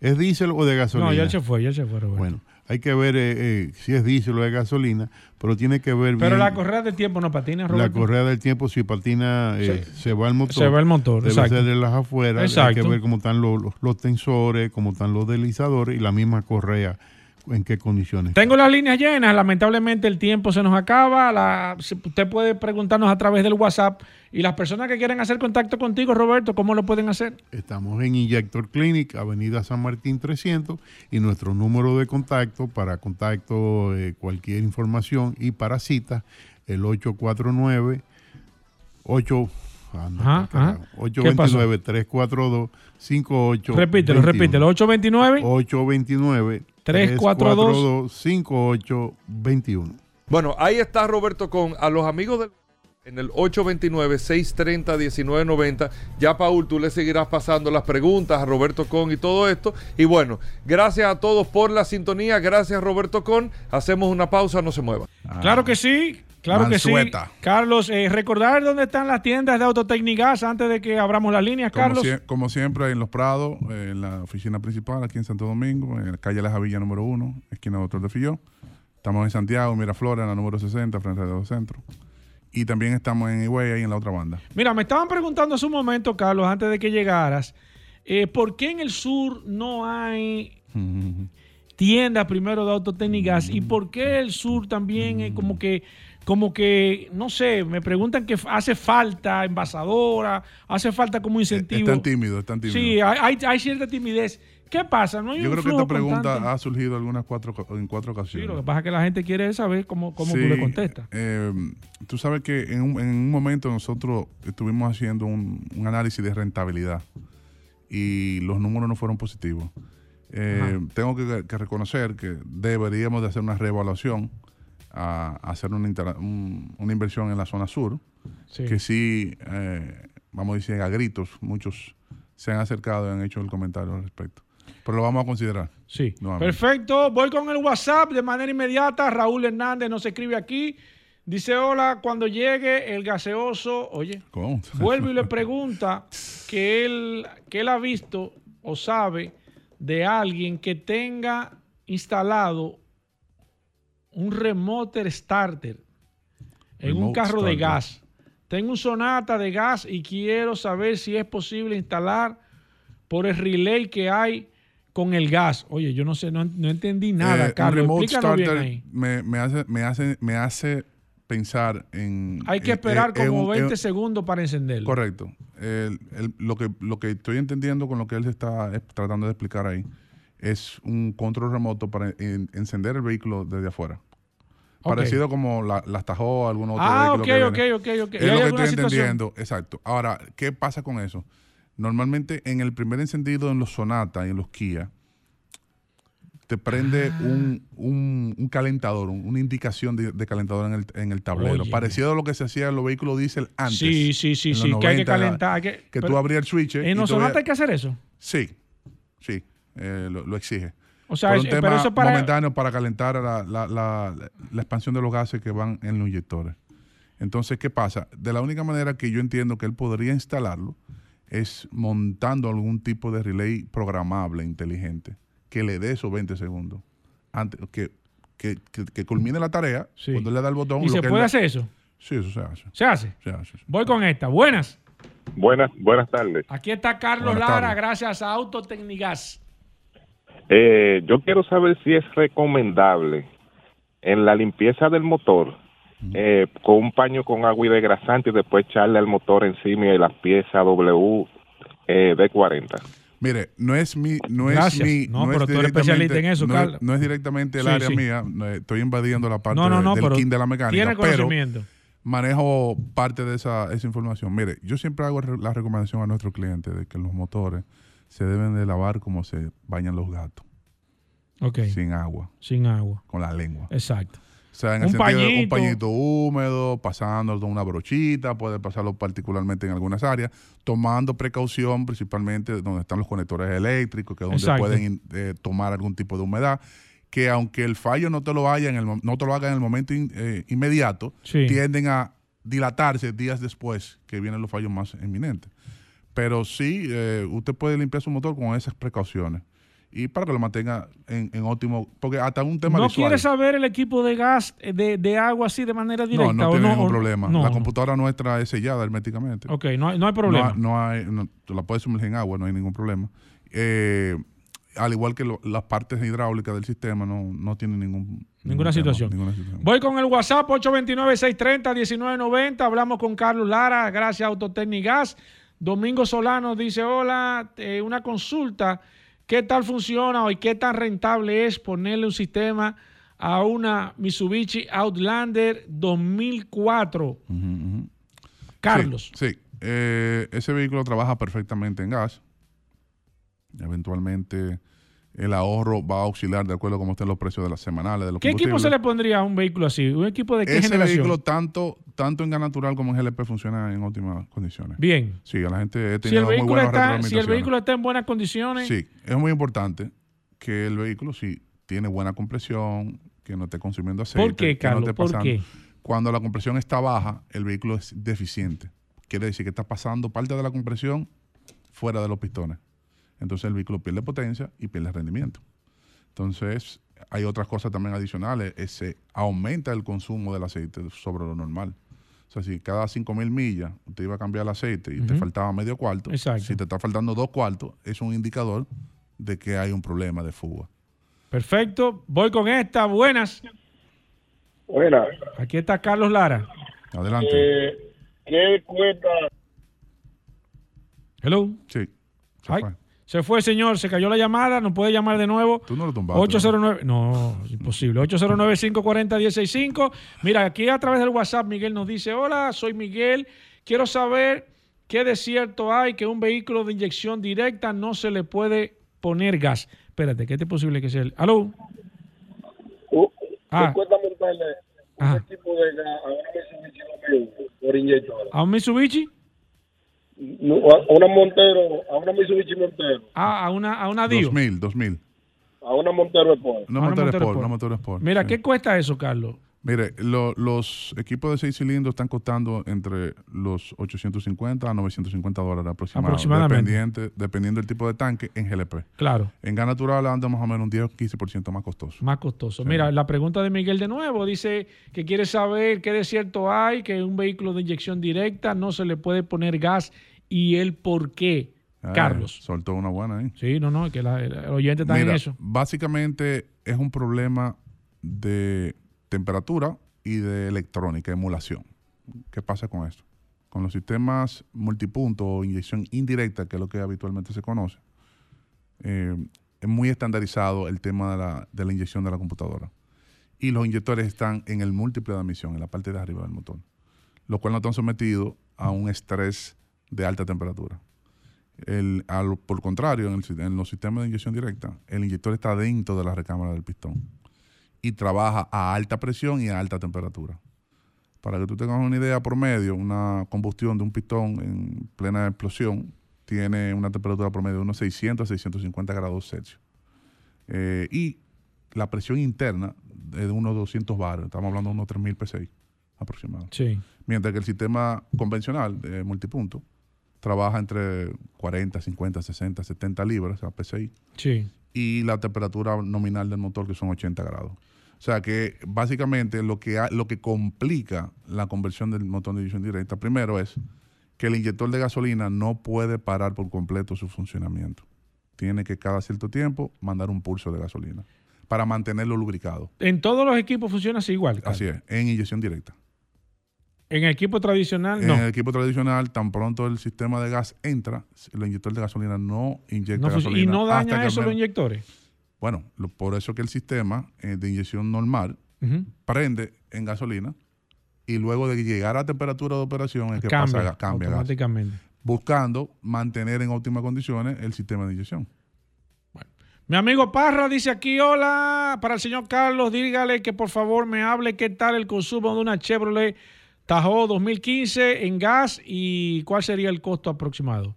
¿Es diésel o de gasolina? No, ya se fue, ya se fue, Roberto. Bueno, hay que ver eh, eh, si es diésel o de gasolina, pero tiene que ver Pero bien la correa de tiempo no patina, la Roberto. correa del tiempo, si patina, eh, Sí. se va el motor. Se va el motor, Debe exacto. ser de las afueras. Hay Exacto. que ver cómo están los, los, los tensores, cómo están los deslizadores y la misma correa, en qué condiciones. Tengo las líneas llenas, lamentablemente el tiempo se nos acaba. La- usted puede preguntarnos a través del WhatsApp y las personas que quieren hacer contacto contigo, Roberto, ¿cómo lo pueden hacer? Estamos en Injector Clinic, Avenida San Martín 300, y nuestro número de contacto para contacto, eh, cualquier información y para citas, el 849 8 Ajá, ajá. ¿Qué pasó? 829 342 58 Repítelo, repítelo. 829 829 342 5821. Bueno, ahí está Roberto con a los amigos del en el 829-630-1990. Ya, Paul, tú le seguirás pasando las preguntas a Roberto Con y todo esto. Y bueno, gracias a todos por la sintonía. Gracias, Roberto Con. Hacemos una pausa, no se muevan. Claro que sí, claro que sí. Carlos, eh, recordar dónde están las tiendas de Autotecnigas antes de que abramos las líneas, Como, Carlos. sie- como siempre, en Los Prados, eh, en la oficina principal, aquí en Santo Domingo, en la calle La Javilla número 1, esquina Doctor de Filló. Estamos en Santiago, Miraflores, en la número 60, frente a los centros. Y también estamos en Higüey, ahí en la otra banda. Mira, me estaban preguntando hace un momento, Carlos, antes de que llegaras, eh, ¿por qué en el sur no hay [LAUGHS] tiendas primero de Autotecnigas y por qué el sur también es como que, como que, no sé, me preguntan que hace falta envasadora, hace falta como incentivo. Están tímidos, están tímidos. Sí, hay, hay- hay cierta timidez. ¿Qué pasa? ¿No hay Yo un creo que esta pregunta constante? ha surgido algunas cuatro, en cuatro Sí, ocasiones. lo que pasa es que la gente quiere saber cómo, cómo tú Sí, le contestas. eh, tú sabes que en un, en un momento nosotros estuvimos haciendo un, un análisis de rentabilidad y los números no fueron positivos. Eh, tengo que, que reconocer que deberíamos de hacer una reevaluación a, a hacer una, un- una inversión en la zona sur, Sí. que sí, eh, vamos a decir, a gritos, muchos se han acercado y han hecho el comentario al respecto. Pero lo vamos a considerar. Sí. nuevamente. Perfecto. Voy con el WhatsApp de manera inmediata. Raúl Hernández nos escribe aquí. Dice, hola, cuando llegue el gaseoso, oye, ¿Cómo? [LAUGHS] vuelve y le pregunta que él, que él ha visto o sabe de alguien que tenga instalado un remote starter en un carro de gas. Tengo un Sonata de gas y quiero saber si es posible instalar por el relay que hay con el gas. Oye, yo no sé, no, no entendí nada, Eh, un Carlos. remote Explícanos bien starter ahí. Me, me hace, me, hace, me hace pensar en... Hay que en- esperar en- en como un- 20 en- segundos para encenderlo. Correcto. El- el- lo, que, lo que estoy entendiendo con lo que él está eh, tratando de explicar ahí es un control remoto para en- encender el vehículo desde afuera. Parecido como la, las tajó algún otro Ah, vehículo ok, que ok, ok, ok. ¿Y Es lo que estoy situación? entendiendo. Exacto. Ahora, ¿qué pasa con eso? Normalmente en el primer encendido en los Sonata y en los Kia, te prende Ah. un, un- un calentador, un- una indicación de, de calentador en el, en el tablero. Oye. Parecido a lo que se hacía en los vehículos diésel antes. Sí, sí, sí, sí, que hay que 90, calentar. hay que, que tú abrías el switch. ¿En los Sonata hay que hacer eso? Sí, sí, eh, lo, lo exige. O sea, Por es- un pero tema eso para- momentáneo para calentar la, la- la- la expansión de los gases que van en los inyectores. Entonces, ¿qué pasa? De la única manera que yo entiendo que él podría instalarlo es montando algún tipo de relay programable, inteligente, que le dé esos 20 segundos. Antes, que, que, que- que culmine la tarea, cuando él le da el botón. ¿Y lo se que puede le- hacer eso? Sí, eso se hace. ¿Se hace? Se hace. Voy con esta. Buenas. Buenas, buenas tardes. Aquí está Carlos Buenas Lara, tardes. gracias a Autotecnigas. Eh, yo quiero saber si es recomendable en la limpieza del motor eh, con un paño con agua y desgrasante y después echarle al motor encima y las piezas W eh, D40. Mire, no es mi, no Gracias. es mi, No, es pero tú eres directamente- especialista en eso, no Carlos. es, no es directamente el Sí, área sí. mía, no, estoy invadiendo la parte No, no, de- no, del pero kin de la mecánica, tiene pero conocimiento. manejo parte de esa, esa información. Mire, yo siempre hago re- la recomendación a nuestros clientes de que los motores se deben de lavar como se bañan los gatos, Ok. sin agua, Sin agua. con la lengua. Exacto. O sea, en el sentido de un pañito. pañito húmedo, pasándolo con una brochita, puede pasarlo particularmente en algunas áreas, tomando precaución principalmente donde están los conectores eléctricos, que es donde Exacto. pueden eh, tomar algún tipo de humedad, que aunque el fallo no te lo haya en el, no te lo haga en el momento in- eh, inmediato, Sí. tienden a dilatarse días después que vienen los fallos más inminentes. Pero sí, eh, usted puede limpiar su motor con esas precauciones. y para que lo mantenga en, en óptimo, porque hasta un tema ¿No visual. quiere saber el equipo de gas, eh, de, de agua así de manera directa? No, no o tiene ningún problema. no, la computadora nuestra es sellada herméticamente. Ok, no hay, no hay problema. No, hay, la puedes sumergir en agua, no hay ningún problema. Eh, al igual que lo- las partes hidráulicas del sistema, no, no tienen ningún, Ninguna ningún tema, situación. ninguna situación. Voy con el WhatsApp 829-630-1990. Hablamos con Carlos Lara, gracias a Autotecnigas. Domingo Solano dice, hola, eh, una consulta. ¿Qué tal funciona y qué tan rentable es ponerle un sistema a una Mitsubishi Outlander 2004? Carlos. Sí, sí. Eh, ese vehículo trabaja perfectamente en gas. Eventualmente el ahorro va a auxiliar de acuerdo a cómo estén los precios de las semanales de los ¿Qué equipo se le pondría a un vehículo así? ¿Un equipo de qué Ese generación? vehículo tanto, tanto en gas natural como en GLP funciona en óptimas condiciones. Bien. Sí, a la gente he Si el, tenido muy buenas está, si el vehículo está en buenas condiciones, Sí, es muy importante que el vehículo sí tiene buena compresión, que no esté consumiendo aceite. ¿Por qué, que no esté ¿Por pasando- qué? Cuando la compresión está baja, el vehículo es deficiente. Quiere decir que está pasando parte de la compresión fuera de los pistones. Entonces el vehículo pierde potencia y pierde rendimiento. Entonces hay otras cosas también adicionales. Eh, Se aumenta el consumo del aceite sobre lo normal. O sea, si cada 5.000 millas usted iba a cambiar el aceite y te faltaba medio cuarto, Exacto. si te está faltando dos cuartos, es un indicador de que hay un problema de fuga. perfecto. Voy con esta. Buenas. Buenas. Aquí está Carlos Lara. Adelante. Eh, ¿Qué cuesta? Hello. Sí. Ay, se fue, señor. Se cayó la llamada. No puede llamar de nuevo. Tú no lo tumbaste. 809. No, imposible. 809-540-165. Mira, aquí a través del WhatsApp, Miguel nos dice: Hola, soy Miguel. Quiero saber qué desierto hay que un vehículo de inyección directa no se le puede poner gas. Espérate, ¿qué es posible que sea el. ¿Aló? Ah. ¿Qué cuesta montarle un Ajá. equipo de gas a una Mitsubishi por inyector? ¿A un Mitsubishi? A una Montero, a una Mitsubishi Montero, Ah, a una, a una Dio. 2000, 2000. a una Montero Sport. Una motor Montero Sport, motor Sport. Mira, sí. ¿qué cuesta eso, Carlos? Mire, lo- los equipos de seis cilindros están costando entre los 850 a 950 dólares aproximadamente, Aproximadamente. Dependiente, dependiendo del tipo de tanque en GLP. Claro. En gas natural anda más o menos un 10 o 15% más costoso. Más costoso. Mira, la pregunta de Miguel de nuevo dice que quiere saber qué desierto hay, que un vehículo de inyección directa no se le puede poner gas y el por qué. Ah, Carlos. Soltó una buena ahí. Sí, no, no, que la, el oyente está Mira, en eso. básicamente es un problema de temperatura y de electrónica, emulación. ¿Qué pasa con esto? Con los sistemas multipunto o inyección indirecta, que es lo que habitualmente se conoce, eh, es muy estandarizado el tema de la, inyección de la computadora. Y los inyectores están en el múltiple de admisión, en la parte de arriba del motor, lo cual no están sometidos a un estrés de alta temperatura. El, al- por contrario, en, en los sistemas de inyección directa, el inyector está dentro de la recámara del pistón y trabaja a alta presión y a alta temperatura. Para que tú tengas una idea promedio, una combustión de un pistón en plena explosión tiene una temperatura promedio de unos 600 a 650 grados Celsius. Eh, y la presión interna es de unos 200 bares, estamos hablando de unos 3000 PSI aproximadamente. Sí. Mientras que el sistema convencional de multipunto trabaja entre 40, 50, 60, 70 libras, sea, PSI, Sí. y la temperatura nominal del motor que son 80 grados. O sea que básicamente lo que, ha- lo que complica la conversión del motor de inyección directa, primero es que el inyector de gasolina no puede parar por completo su funcionamiento. Tiene que cada cierto tiempo mandar un pulso de gasolina para mantenerlo lubricado. En todos los equipos funciona así igual. Carlos. Así es, en inyección directa. En equipo tradicional, En no. el equipo tradicional, tan pronto el sistema de gas entra, el inyector de gasolina no inyecta No gasolina. y no daña eso los inyectores. Bueno, lo- por eso que el sistema eh, de inyección normal prende en gasolina y luego de llegar a temperatura de operación es que Cambia, pasa cambia a gas, automáticamente. buscando mantener en óptimas condiciones el sistema de inyección. Mi amigo Parra dice aquí, hola, para el señor Carlos, dígale que por favor me hable qué tal el consumo de una Chevrolet Tahoe 2015 en gas y cuál sería el costo aproximado.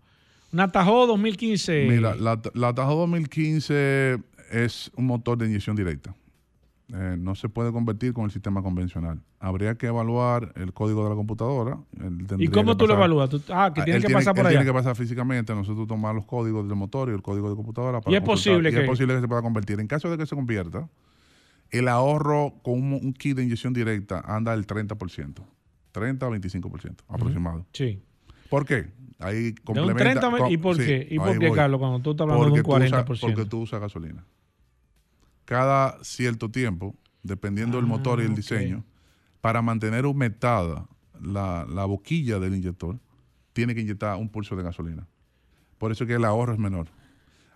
Una Tahoe 2015. Mira, la, la Tahoe 2015 es un motor de inyección directa. Eh, no se puede convertir con el sistema convencional. Habría que evaluar el código de la computadora. ¿Y cómo tú lo evalúas? Tú- ah, que Ah, tiene que pasar por él allá. Tiene que pasar físicamente, nosotros tomar los códigos del motor y el código de computadora para Y es posible Y que- es posible que se pueda convertir. En caso de que se convierta, el ahorro con un, un kit de inyección directa anda al 30%. 30 a 25% aproximado. Sí. ¿Por qué? Ahí De un complementa. 30 con- ¿Y por sí, qué? ¿Y por qué. Carlos, cuando tú estás hablando de un Porque tú usas- 40%? porque tú usas gasolina. Cada cierto tiempo, dependiendo del motor y Ah, el diseño, para mantener humectada la, la boquilla del inyector, tiene que inyectar un pulso de gasolina. Por eso es que el ahorro es menor.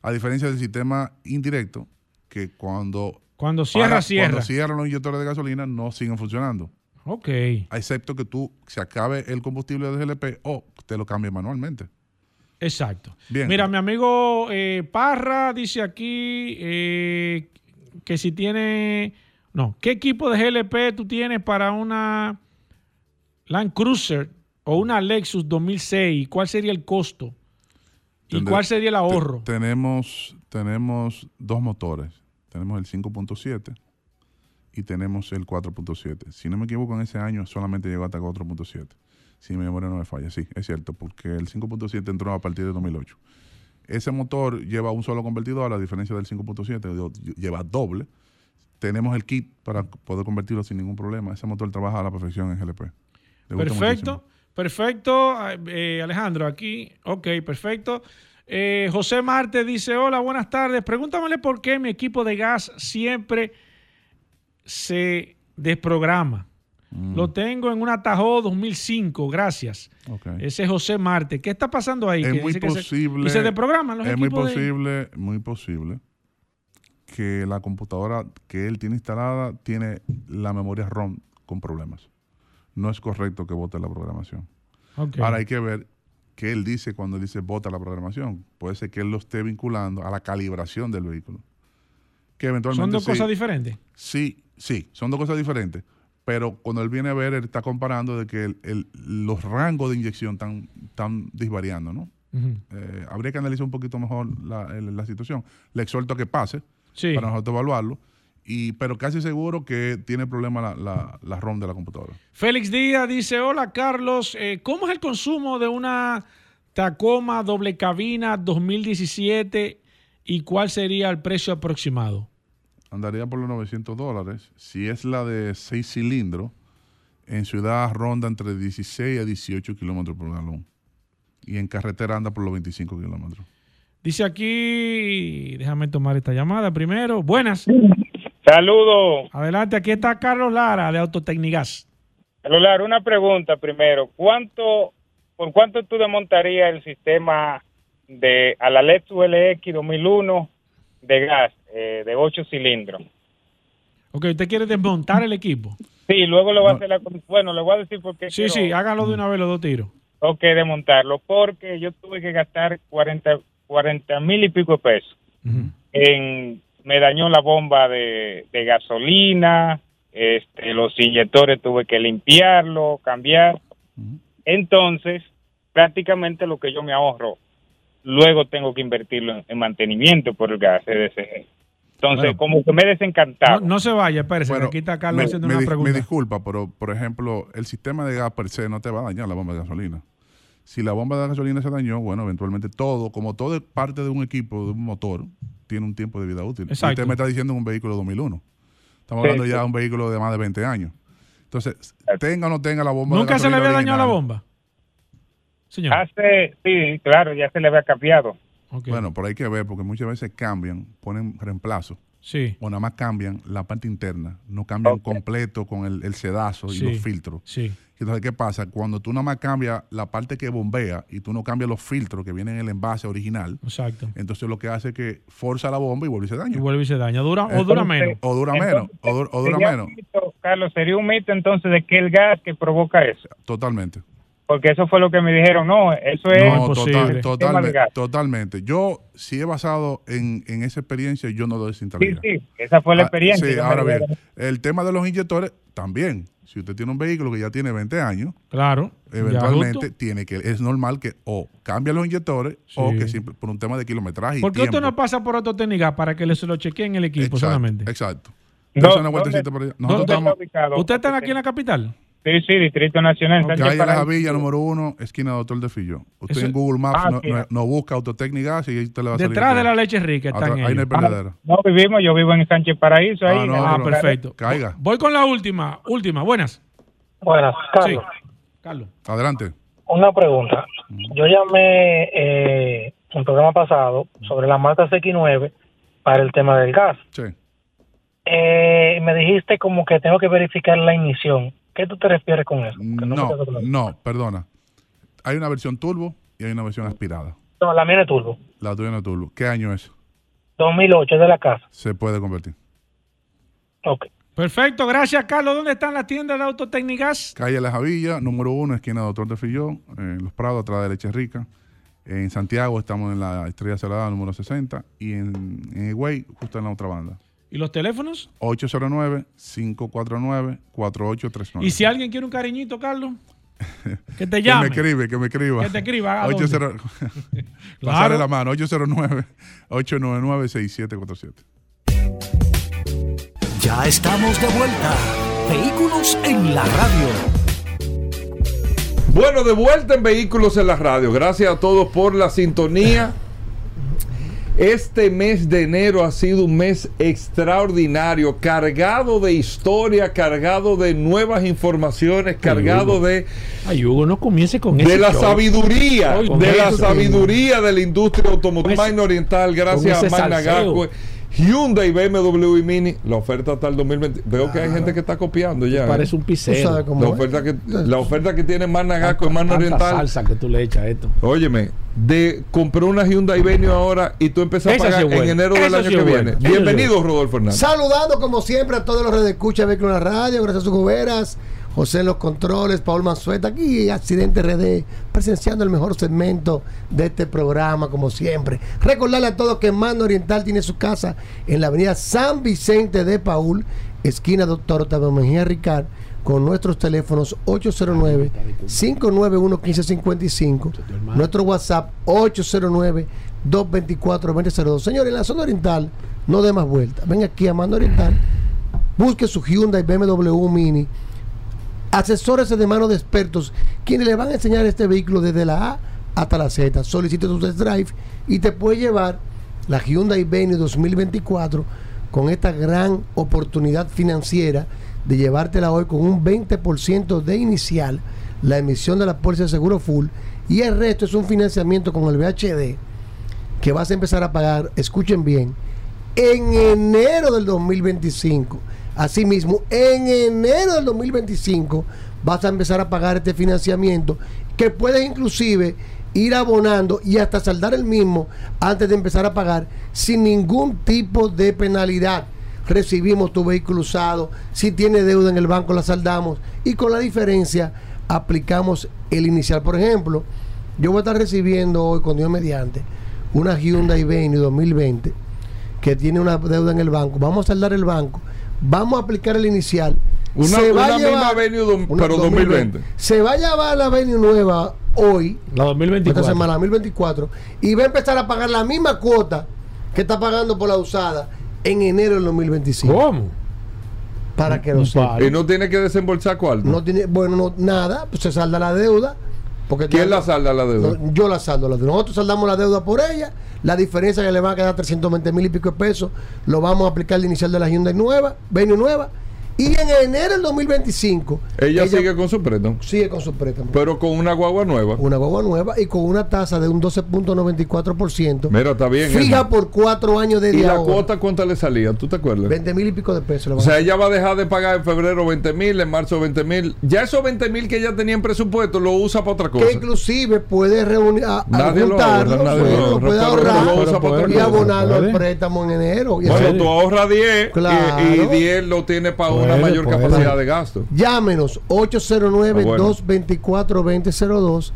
A diferencia del sistema indirecto, que cuando, Cuando cierra, para- cierra. cuando cierran los inyectores de gasolina, no siguen funcionando. Ok. Excepto que tú se acabe el combustible del GLP o te lo cambies manualmente. Exacto. Bien. Mira, mi amigo eh, Parra dice aquí eh, que si tiene. No, ¿qué equipo de GLP tú tienes para una Land Cruiser o una Lexus 2006? ¿Cuál sería el costo? ¿Y cuál sería el ahorro? te- tenemos, tenemos dos motores. Tenemos el 5.7 y tenemos el 4.7. Si no me equivoco, en ese año solamente llegó hasta 4.7. Si mi memoria no me falla. Sí, es cierto, porque el 5.7 entró a partir de 2008. Ese motor lleva un solo convertidor, a diferencia del 5.7, digo, lleva doble. Tenemos el kit para poder convertirlo sin ningún problema. Ese motor trabaja a la perfección en GLP. Perfecto, perfecto. eh, Alejandro, aquí. Ok, perfecto. Eh, José Marte dice: Hola, buenas tardes. Pregúntamele por qué mi equipo de gas siempre se desprograma. Mm. Lo tengo en una Tahoe 2005, gracias. Ese es José Marte. ¿Qué está pasando ahí? Es Que muy dice que se- posible. y se desprograman los Es muy de- posible, muy posible que la computadora que él tiene instalada tiene la memoria ROM con problemas. No es correcto que vote la programación. Ahora hay que ver qué él dice cuando él dice vota la programación. Puede ser que él lo esté vinculando a la calibración del vehículo. Que eventualmente Son dos sí- cosas diferentes. Sí, sí, son dos cosas diferentes. Pero cuando él viene a ver, él está comparando de que el- el- los rangos de inyección están, están disvariando, ¿no? Eh, habría que analizar un poquito mejor la, la situación. Le exhorto a que pase Sí. para nosotros evaluarlo. Y, pero casi seguro que tiene problema la, la, la ROM de la computadora. Félix Díaz dice, hola Carlos, eh, ¿cómo es el consumo de una Tacoma doble cabina 2017 y cuál sería el precio aproximado? Andaría por los 900 dólares. Si es la de 6 cilindros, en ciudad ronda entre 16 a 18 kilómetros por galón. Y en carretera anda por los 25 kilómetros. Dice aquí, déjame tomar esta llamada primero. Buenas. Saludos. Adelante, aquí está Carlos Lara de Autotecnigas. Celular, una pregunta primero. ¿Cuánto, por cuánto tú desmontarías el sistema de a la Lexus LX 2001 de gas eh, de 8 cilindros? Ok, ¿usted quiere desmontar el equipo? Sí, luego le voy a hacer la... Bueno, le voy a decir por qué Sí, quiero- sí, hágalo de una vez los dos tiros. Ok, desmontarlo, porque yo tuve que gastar 40 40 mil y pico de pesos. En, me dañó la bomba de, de gasolina, este, los inyectores tuve que limpiarlo, cambiar. Entonces, prácticamente lo que yo me ahorro, luego tengo que invertirlo en, en mantenimiento por el gas EDCG. Entonces, Bueno. como que me he desencantado. No, no se vaya, espérese, Bueno, aquí está Carlos me, haciendo me una pregunta. me disculpa, pero por ejemplo, el sistema de gas per se no te va a dañar la bomba de gasolina. Si la bomba de gasolina se dañó, bueno, eventualmente todo, como todo es parte de un equipo, de un motor, tiene un tiempo de vida útil. Y Exacto. Usted me está diciendo un vehículo 2001. Estamos Sí, hablando ya sí. de un vehículo de más de 20 años. Entonces, tenga o no tenga la bomba de ¿Nunca se le había dañado la bomba? Señor. Hace, sí, claro, ya se le había cambiado. Bueno, por ahí hay que ver, porque muchas veces cambian, ponen reemplazo. Sí. O nada más cambian la parte interna, no cambian completo con el, el sedazo y Sí. los filtros. Sí. Entonces, ¿qué pasa? Cuando tú nada más cambias la parte que bombea y tú no cambias los filtros que vienen en el envase original, Exacto. entonces lo que hace es que forza la bomba y vuelve y se daña. Y vuelve y se daña. Dura, o dura menos. O dura menos. O, dur- o dura menos. un mito, Carlos, sería un mito entonces de que el gas que provoca eso. Totalmente. Porque eso fue lo que me dijeron. No, eso es No, total- sistema de totalmente, totalmente. Yo, si he basado en, en esa experiencia, yo no lo Sí, desinstalaría. sí, esa fue la Ah, experiencia. sí, ahora bien, el tema de los inyectores también. Si usted tiene un vehículo que ya tiene 20 años, Claro. eventualmente tiene que es normal que o cambie los inyectores o Sí. que simple- por un tema de kilometraje ¿Por qué usted no pasa por Autotecnigas para que le se lo chequeen el equipo Exacto, solamente? Exacto. No, una vueltecita ¿dónde- dónde Nosotros está estamos. ubicado? ¿Ustedes están aquí en la capital? Sí, sí, Distrito Nacional. Sánchez Calle La. Javilla, número uno, esquina Doctor de Fillo. Usted Eso- en Google Maps Ah, no, sí. no- no busca Autotécnicas y ahí usted le va a salir. Detrás de la leche rica están Ahí no hay ellos. perdedera. No vivimos, yo vivo en Sánchez Paraíso. Ahí, Ah, no, Ah, perfecto. Caiga. Voy con la última. Última. Buenas. Buenas, Carlos. Sí. Carlos. Adelante. Una pregunta. Yo llamé eh, el programa pasado sobre la marca CX9 para el tema del gas. Sí. Eh, me dijiste como que tengo que verificar la ignición. ¿Qué tú te refieres con eso? No No, perdona. Hay una versión turbo y hay una versión aspirada. No, la mía es turbo. La tuya no es turbo. ¿Qué año es? 2008 es de la casa. Se puede convertir. Ok. Perfecto, gracias Carlos. ¿Dónde están las tiendas de Autotécnicas? Calle La Javilla, número uno, esquina Doctor de Filló, en Los Prados, atrás de Leche Rica. En Santiago estamos en la Estrella Salada, número 60. Y en, en Higüey, justo en la otra banda. ¿Y los teléfonos? 809-549-4839. Y si alguien quiere un cariñito, Carlos, [LAUGHS] que te Que llame. me escribe, que me escriba. Que te escriba, ¿a 80 dónde? [LAUGHS] Pasarle la mano, 809-899-6747. Ya estamos de vuelta. Vehículos en la radio. Bueno, de vuelta en Vehículos en la Radio. Gracias a todos por la sintonía. Este mes de enero ha sido un mes extraordinario, cargado de historia, cargado de nuevas informaciones, cargado Hugo. de, Ay, Hugo, no comience con de ese la show. sabiduría, de la sabiduría de la industria automotriz ese- Oriental, gracias a Magna Hyundai, BMW y Mini, la oferta hasta el 2020. Veo que hay gente que está copiando ya. Parece ¿eh? un pisero. La oferta que, la oferta que tiene Magna Gascue y Tanta Oriental. salsa que tú le echas a esto. Óyeme, de compré una Hyundai Venue ahora y tú empiezas a pagar sí en enero del año sí que viene. Bienvenido, Rodolfo Hernández. Saludando como siempre a todos los redes de escucha Vehículos en la Radio, gracias a sus goberas, José en los controles, Paul Manzueta, aquí Accidente RD, presenciando el mejor segmento de este programa, como siempre. Recordarle a todos que Mano Oriental tiene su casa en la avenida San Vicente de Paul, esquina Doctor Octavio Mejía Ricard, con nuestros teléfonos 809-591-1555, nuestro WhatsApp 809-224-2002. Señores, en la zona oriental, no dé más vueltas. Ven aquí a Mano Oriental, busque su Hyundai BMW Mini, asesórese de mano de expertos quienes le van a enseñar este vehículo desde la A hasta la Z. Solicite tu test drive y te puede llevar la Hyundai Venue 2024 con esta gran oportunidad financiera de llevártela hoy con un 20% de inicial, la emisión de la póliza de seguro full y el resto es un financiamiento con el VHD que vas a empezar a pagar, escuchen bien, en enero del 2025. Asimismo, en enero del 2025 vas a empezar a pagar este financiamiento que puedes inclusive ir abonando y hasta saldar el mismo antes de empezar a pagar sin ningún tipo de penalidad. Recibimos tu vehículo usado, si tiene deuda en el banco la saldamos y con la diferencia aplicamos el inicial. Por ejemplo, yo voy a estar recibiendo hoy con Dios mediante una Hyundai Venue 2020 que tiene una deuda en el banco. Vamos a saldar el banco, vamos a aplicar el inicial. Una, Se va una a misma llevar- Venue, dom- una pero 2020. Se va a llevar la Venue nueva hoy, la 2024. esta semana, 2024, y va a empezar a pagar la misma cuota que está pagando por la usada en enero del 2025. ¿Cómo? Para que lo sepa. Y no tiene que desembolsar cuarto. No tiene, bueno, no, nada, pues se salda la deuda. Porque ¿Quién la salda la deuda? Yo la saldo la deuda. Nosotros saldamos la deuda por ella. La diferencia que le va a quedar 320 mil y pico de pesos, lo vamos a aplicar al inicial de la Hyundai nueva, Venue nueva. Y en enero del 2025, Ella, sigue con su préstamo. sigue con su préstamo. Pero con una guagua nueva. Una guagua nueva y con una tasa de un 12.94%. Mira, está bien. Fija eso. por cuatro años de ¿Y la ahora. cuota cuánto le salía? ¿Tú te acuerdas? 20 mil y pico de pesos. O sea, ella va a dejar de pagar en febrero 20 mil, en marzo 20 mil. Ya esos 20 mil que ella tenía en presupuesto lo usa para otra cosa. que inclusive puede reunir a, Nadie lo ahorra, nadie bueno, lo ahorra, puede ahorrar lo usa para otra y abonarlo al préstamo en enero. Y Bueno, así- tú ahorras 10 y- Claro. y, 10 lo tiene para una Puede, mayor puede. capacidad de gasto. Llámenos Ah, bueno. 809-224-2002,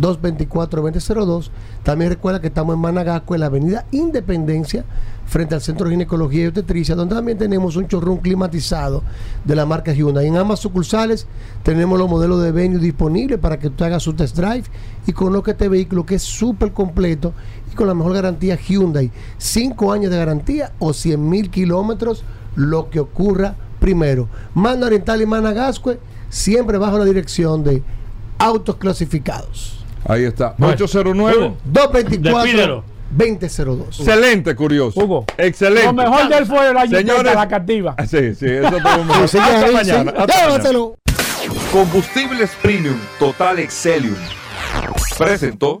224-2002. También recuerda que estamos en Managasco, en la avenida Independencia, frente al Centro de Ginecología y Obstetricia, donde también tenemos un chorrón climatizado de la marca Hyundai. En ambas sucursales tenemos los modelos de Venue disponibles para que tú hagas su test drive y conozca este vehículo que es súper completo con la mejor garantía Hyundai. 5 años de garantía o 100 mil kilómetros, lo que ocurra primero. Mano Oriental y Managascue, siempre bajo la dirección de Autos Clasificados. Ahí está. Bueno. 809 224 Despídelo. 2002. Excelente, curioso. Hugo. Excelente. Lo mejor del fue el año Señores- la cativa. [LAUGHS] Sí, sí, eso todo mejor. Sí, Hasta sí, mañana. sí. hasta mañana. Combustibles Premium Total Excelium. Presentó.